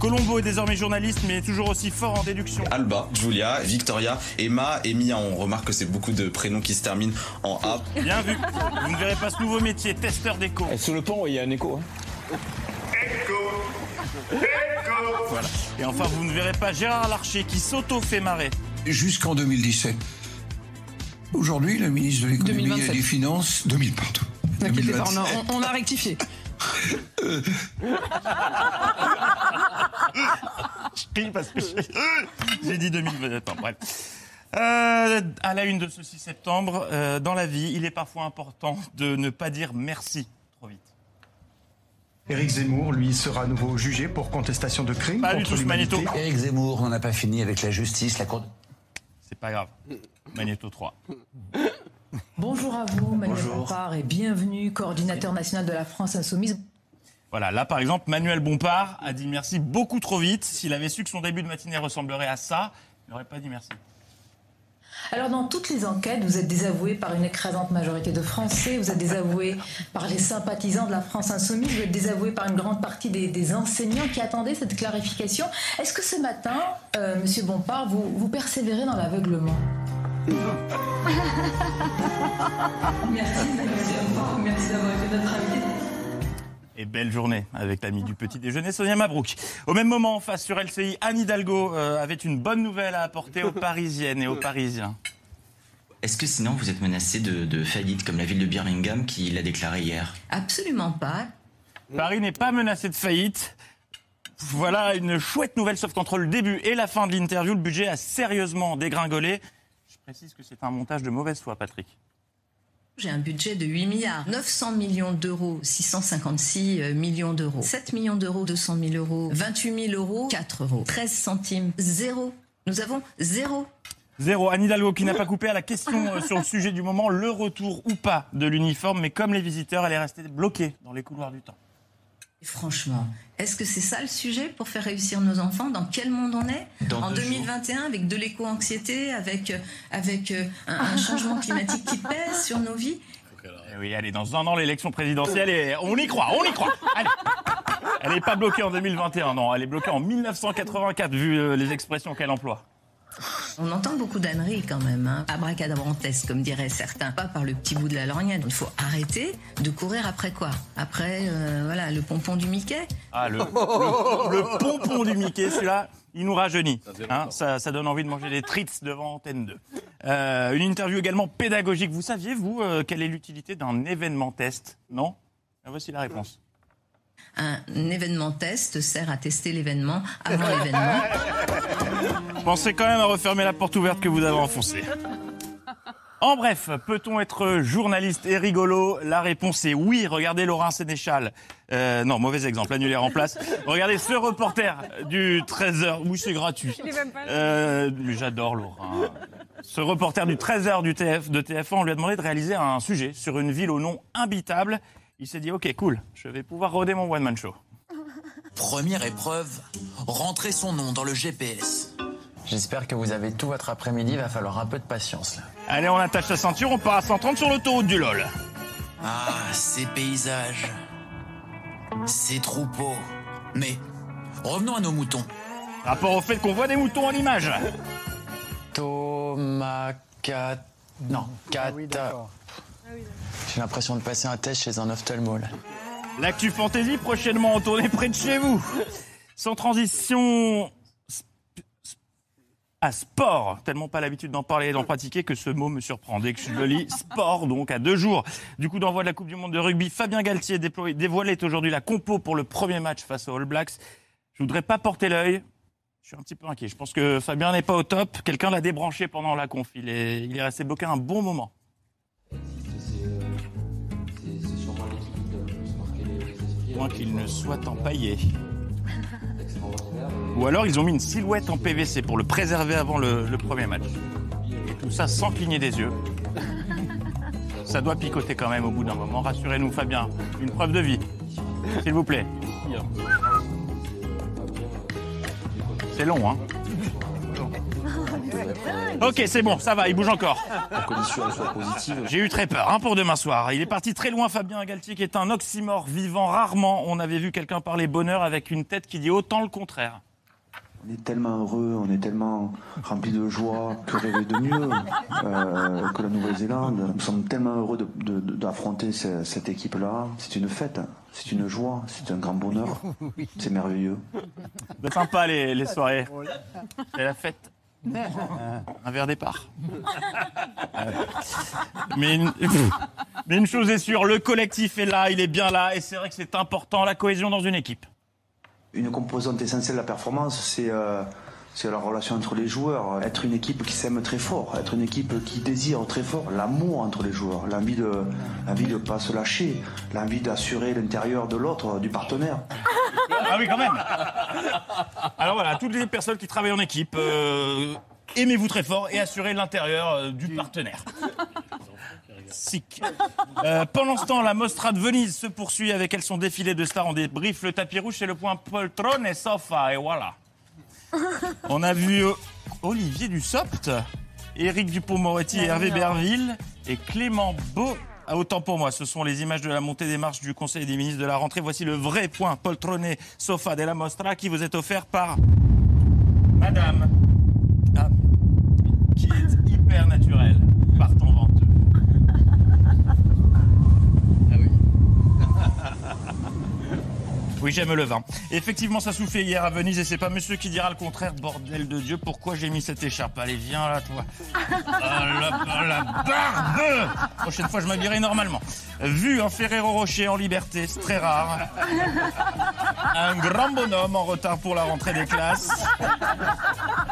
Colombo est désormais journaliste, mais toujours aussi fort en déduction. Alba, Julia, Victoria, Emma et Mia. On remarque que c'est beaucoup de prénoms qui se terminent en A. Bien vu. Vous ne verrez pas ce nouveau métier, testeur d'écho. Sous le pont, il y a un écho. Voilà. Et enfin, vous ne verrez pas Gérard Larcher qui s'auto-fait marrer. Jusqu'en 2017. Aujourd'hui, la ministre de l'économie et 2027. des finances... 2000, pardon. Pas, 2027. on a, on a rectifié. *laughs* Je ris parce que *laughs* j'ai- dit 2020. Attends, bref. Euh, à la une de ce 6 septembre, euh, dans la vie, il est parfois important de ne pas dire merci trop vite. Éric Zemmour, lui, sera à nouveau jugé pour contestation de crimes Pas du contre l'humanité. Éric Zemmour n'en a pas fini avec la justice, la cour. C'est pas grave. Magnéto 3. Bonjour à vous, Manuel Bompard, et bienvenue, coordinateur national de la France Insoumise. Voilà, là par exemple, Manuel Bompard a dit merci beaucoup trop vite. S'il avait su que son début de matinée ressemblerait à ça, il n'aurait pas dit merci. Alors, dans toutes les enquêtes, vous êtes désavoué par une écrasante majorité de Français, vous êtes désavoué par les sympathisants de la France Insoumise, vous êtes désavoué par une grande partie des, des enseignants qui attendaient cette clarification. Est-ce que ce matin, euh, Monsieur Bompard, vous, vous persévérez dans l'aveuglement? *laughs* Merci, merci d'avoir été notre invité. Et belle journée avec l'ami du petit déjeuner, Sonia Mabrouk. Au même moment, face sur LCI, Anne Hidalgo euh, avait une bonne nouvelle à apporter aux Parisiennes et aux Parisiens. Est-ce que sinon vous êtes menacé de, de faillite comme la ville de Birmingham qui l'a déclaré hier? Absolument pas. Paris n'est pas menacé de faillite. Voilà une chouette nouvelle, sauf qu'entre le début et la fin de l'interview, le budget a sérieusement dégringolé. Je précise que c'est un montage de mauvaise foi, Patrick. J'ai un budget de 8 milliards. 900 millions d'euros, 656 euh, millions d'euros. 7 millions d'euros, 200 000 euros. 28 000 euros, 4 euros. 13 centimes, zéro. Nous avons zéro. Zéro. Anne Hidalgo qui n'a pas coupé à la question euh, sur le sujet du moment, le retour ou pas de l'uniforme. Mais comme les visiteurs, elle est restée bloquée dans les couloirs du temps. Franchement, est-ce que c'est ça le sujet pour faire réussir nos enfants? Dans quel monde on est? Dans En deux 2021, avec de l'éco-anxiété, avec, euh, avec euh, un, un changement climatique qui pèse sur nos vies? Eh oui, allez, dans un an, l'élection présidentielle, et on y croit, on y croit. Allez. Elle n'est pas bloquée en 2021, non, elle est bloquée en 1984, vu euh, les expressions qu'elle emploie. On entend beaucoup d'âneries quand même, hein. abracadabrantesque comme diraient certains, pas par le petit bout de la lorgnette. Il faut arrêter de courir après quoi? Après, euh, voilà, le pompon du Mickey Ah, le, le- le *laughs* pompon du Mickey, celui-là, il nous rajeunit. hein. ça, ça donne envie de manger des treats devant Antenne 2. Euh, une interview également pédagogique. Vous saviez, vous, euh, quelle est l'utilité d'un événement test? Non? Ah, Voici la réponse. Un événement test sert à tester l'événement avant l'événement. *laughs* Pensez quand même à refermer la porte ouverte que vous avez enfoncée. En bref, peut-on être journaliste et rigolo? La réponse est oui. Regardez Laurent Sénéchal. Euh, non, mauvais exemple, annulaire en place. Regardez ce reporter du 13h. Oui, c'est gratuit. Euh, J'adore Laurent. Ce reporter du 13h du TF, de TF1, on lui a demandé de réaliser un sujet sur une ville au nom imbitable. Il s'est dit, ok, cool, je vais pouvoir roder mon one-man show. Première épreuve, rentrer son nom dans le GPS. J'espère que vous avez tout votre après-midi, il va falloir un peu de patience là. Allez, on attache sa ceinture, on part à 130 sur l'autoroute du LOL. Ah, ces paysages, ces troupeaux. Mais revenons à nos moutons. Rapport au fait qu'on voit des moutons en image. Thomas Cat... Non, Cat... J'ai l'impression de passer un test chez un ophtalmo. L'actu fantasy prochainement en tournée près de chez vous. Sans transition. À sport, tellement pas l'habitude d'en parler et d'en pratiquer que ce mot me surprend dès que je le lis. Sport, donc, à deux jours du coup d'envoi de la Coupe du Monde de rugby. Fabien Galtier déploie- dévoilait aujourd'hui la compo pour le premier match face aux All Blacks. Je voudrais pas porter l'œil. Je suis un petit peu inquiet. Je pense que Fabien n'est pas au top. Quelqu'un l'a débranché pendant la conf. Il est, est resté bloqué un bon moment. Moins qu'il ne soit empaillé. Ou alors ils ont mis une silhouette en PVC pour le préserver avant le, le premier match. Et tout ça sans cligner des yeux. Ça doit picoter quand même au bout d'un moment. Rassurez-nous, Fabien. Une preuve de vie. S'il vous plaît. C'est long, hein *laughs* Ok, c'est bon, ça va, il bouge encore. J'ai eu très peur hein, pour demain soir. Il est parti très loin, Fabien Galtier, qui est un oxymore vivant. Rarement on avait vu quelqu'un parler bonheur avec une tête qui dit autant le contraire. On est tellement heureux, on est tellement rempli de joie, que rêver de mieux euh, que la Nouvelle-Zélande. Nous sommes tellement heureux d'affronter ce- cette équipe-là. C'est une fête, c'est une joie, c'est un grand bonheur. C'est merveilleux. C'est sympa les, les soirées. C'est la fête. Un verre départ. Mais une, mais une chose est sûre, le collectif est là, il est bien là, et c'est vrai que c'est important, la cohésion dans une équipe. Une composante essentielle de la performance, c'est euh, c'est la relation entre les joueurs. Être une équipe qui s'aime très fort, être une équipe qui désire très fort l'amour entre les joueurs, l'envie de l'envie de pas se lâcher, l'envie d'assurer l'intérieur de l'autre, du partenaire. Ah oui, quand même. Alors voilà, toutes les personnes qui travaillent en équipe, euh, aimez-vous très fort et assurez l'intérieur euh, du partenaire. Euh, pendant ce temps, la Mostra de Venise se poursuit avec elle son défilé de stars. On débrief le tapis rouge, c'est le point poltron et sofa, et voilà. On a vu euh, Olivier Dussopt, Éric Dupont-Moretti et Hervé Berville et Clément Beau. Ah, autant pour moi, ce sont les images de la montée des marches du Conseil des ministres de la rentrée. Voici le vrai point poltronné sofa de la Mostra qui vous est offert par Madame, ah, qui est hyper naturelle, par ton venteux. Oui, j'aime le vin. Effectivement, ça soufflait hier à Venise et c'est pas monsieur qui dira le contraire. Bordel de Dieu, pourquoi j'ai mis cette écharpe Allez, viens là, toi. Ah, *laughs* la, la barbe Prochaine fois, je m'habillerai normalement. Vu un Ferrero Rocher en liberté, c'est très rare. Un grand bonhomme en retard pour la rentrée des classes.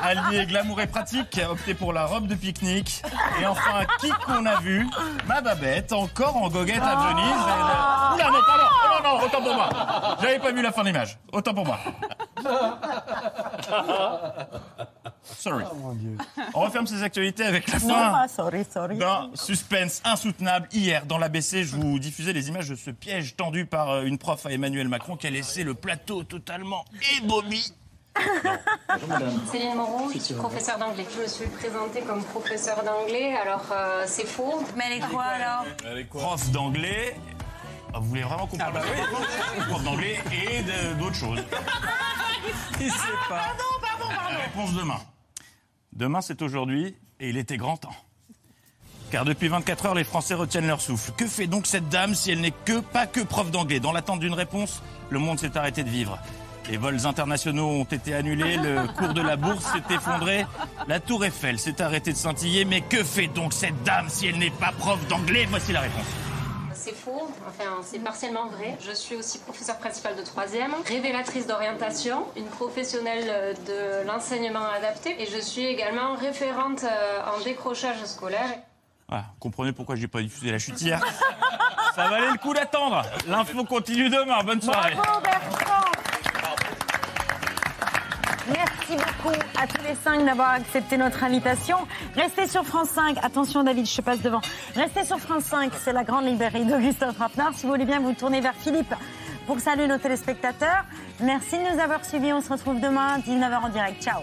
Allié glamour et pratique, opté pour la robe de pique-nique. Et enfin, qui qu'on a vu Ma Babette, encore en goguette à Venise. Elle- Oula, non, pardon Oh non, non, autant pour moi J'avais pas vu la fin de l'image. Autant pour moi. *laughs* Sorry. On referme ces actualités avec la Non, fin pas sorry, sorry. d'un suspense insoutenable. Hier, dans l'ABC, je vous diffusais les images de ce piège tendu par euh, une prof à Emmanuel Macron qui a laissé le plateau totalement ébaumi. Céline Moreau, je suis professeure d'anglais. Je me suis présentée comme professeure d'anglais, alors euh, c'est faux. Mais elle est quoi alors? Prof d'anglais. Ah, Vous voulez vraiment qu'on parle de prof d'anglais et d'autres choses *laughs* Il sait pas. La réponse demain. Demain, c'est aujourd'hui et il était grand temps. Car depuis 24 heures, les Français retiennent leur souffle. Que fait donc cette dame si elle n'est que, pas que prof d'anglais? Dans l'attente d'une réponse, le monde s'est arrêté de vivre. Les vols internationaux ont été annulés, le cours de la bourse s'est effondré, la tour Eiffel s'est arrêtée de scintiller. Mais que fait donc cette dame si elle n'est pas prof d'anglais? Voici la réponse. C'est faux, enfin c'est partiellement vrai. Je suis aussi professeure principale de troisième, révélatrice d'orientation, une professionnelle euh, de l'enseignement adapté et je suis également référente euh, en décrochage scolaire. Voilà, comprenez pourquoi je n'ai pas diffusé la chute hier? Ça valait le coup d'attendre. L'info continue demain. Bonne soirée. Bravo Bertrand Merci beaucoup à tous les cinq d'avoir accepté notre invitation. Restez sur France 5. Attention David, je passe devant. Restez sur France 5, c'est la grande librairie Christophe Rappner. Si vous voulez bien vous tourner vers Philippe pour saluer nos téléspectateurs. Merci de nous avoir suivis. On se retrouve demain à 19h en direct. Ciao.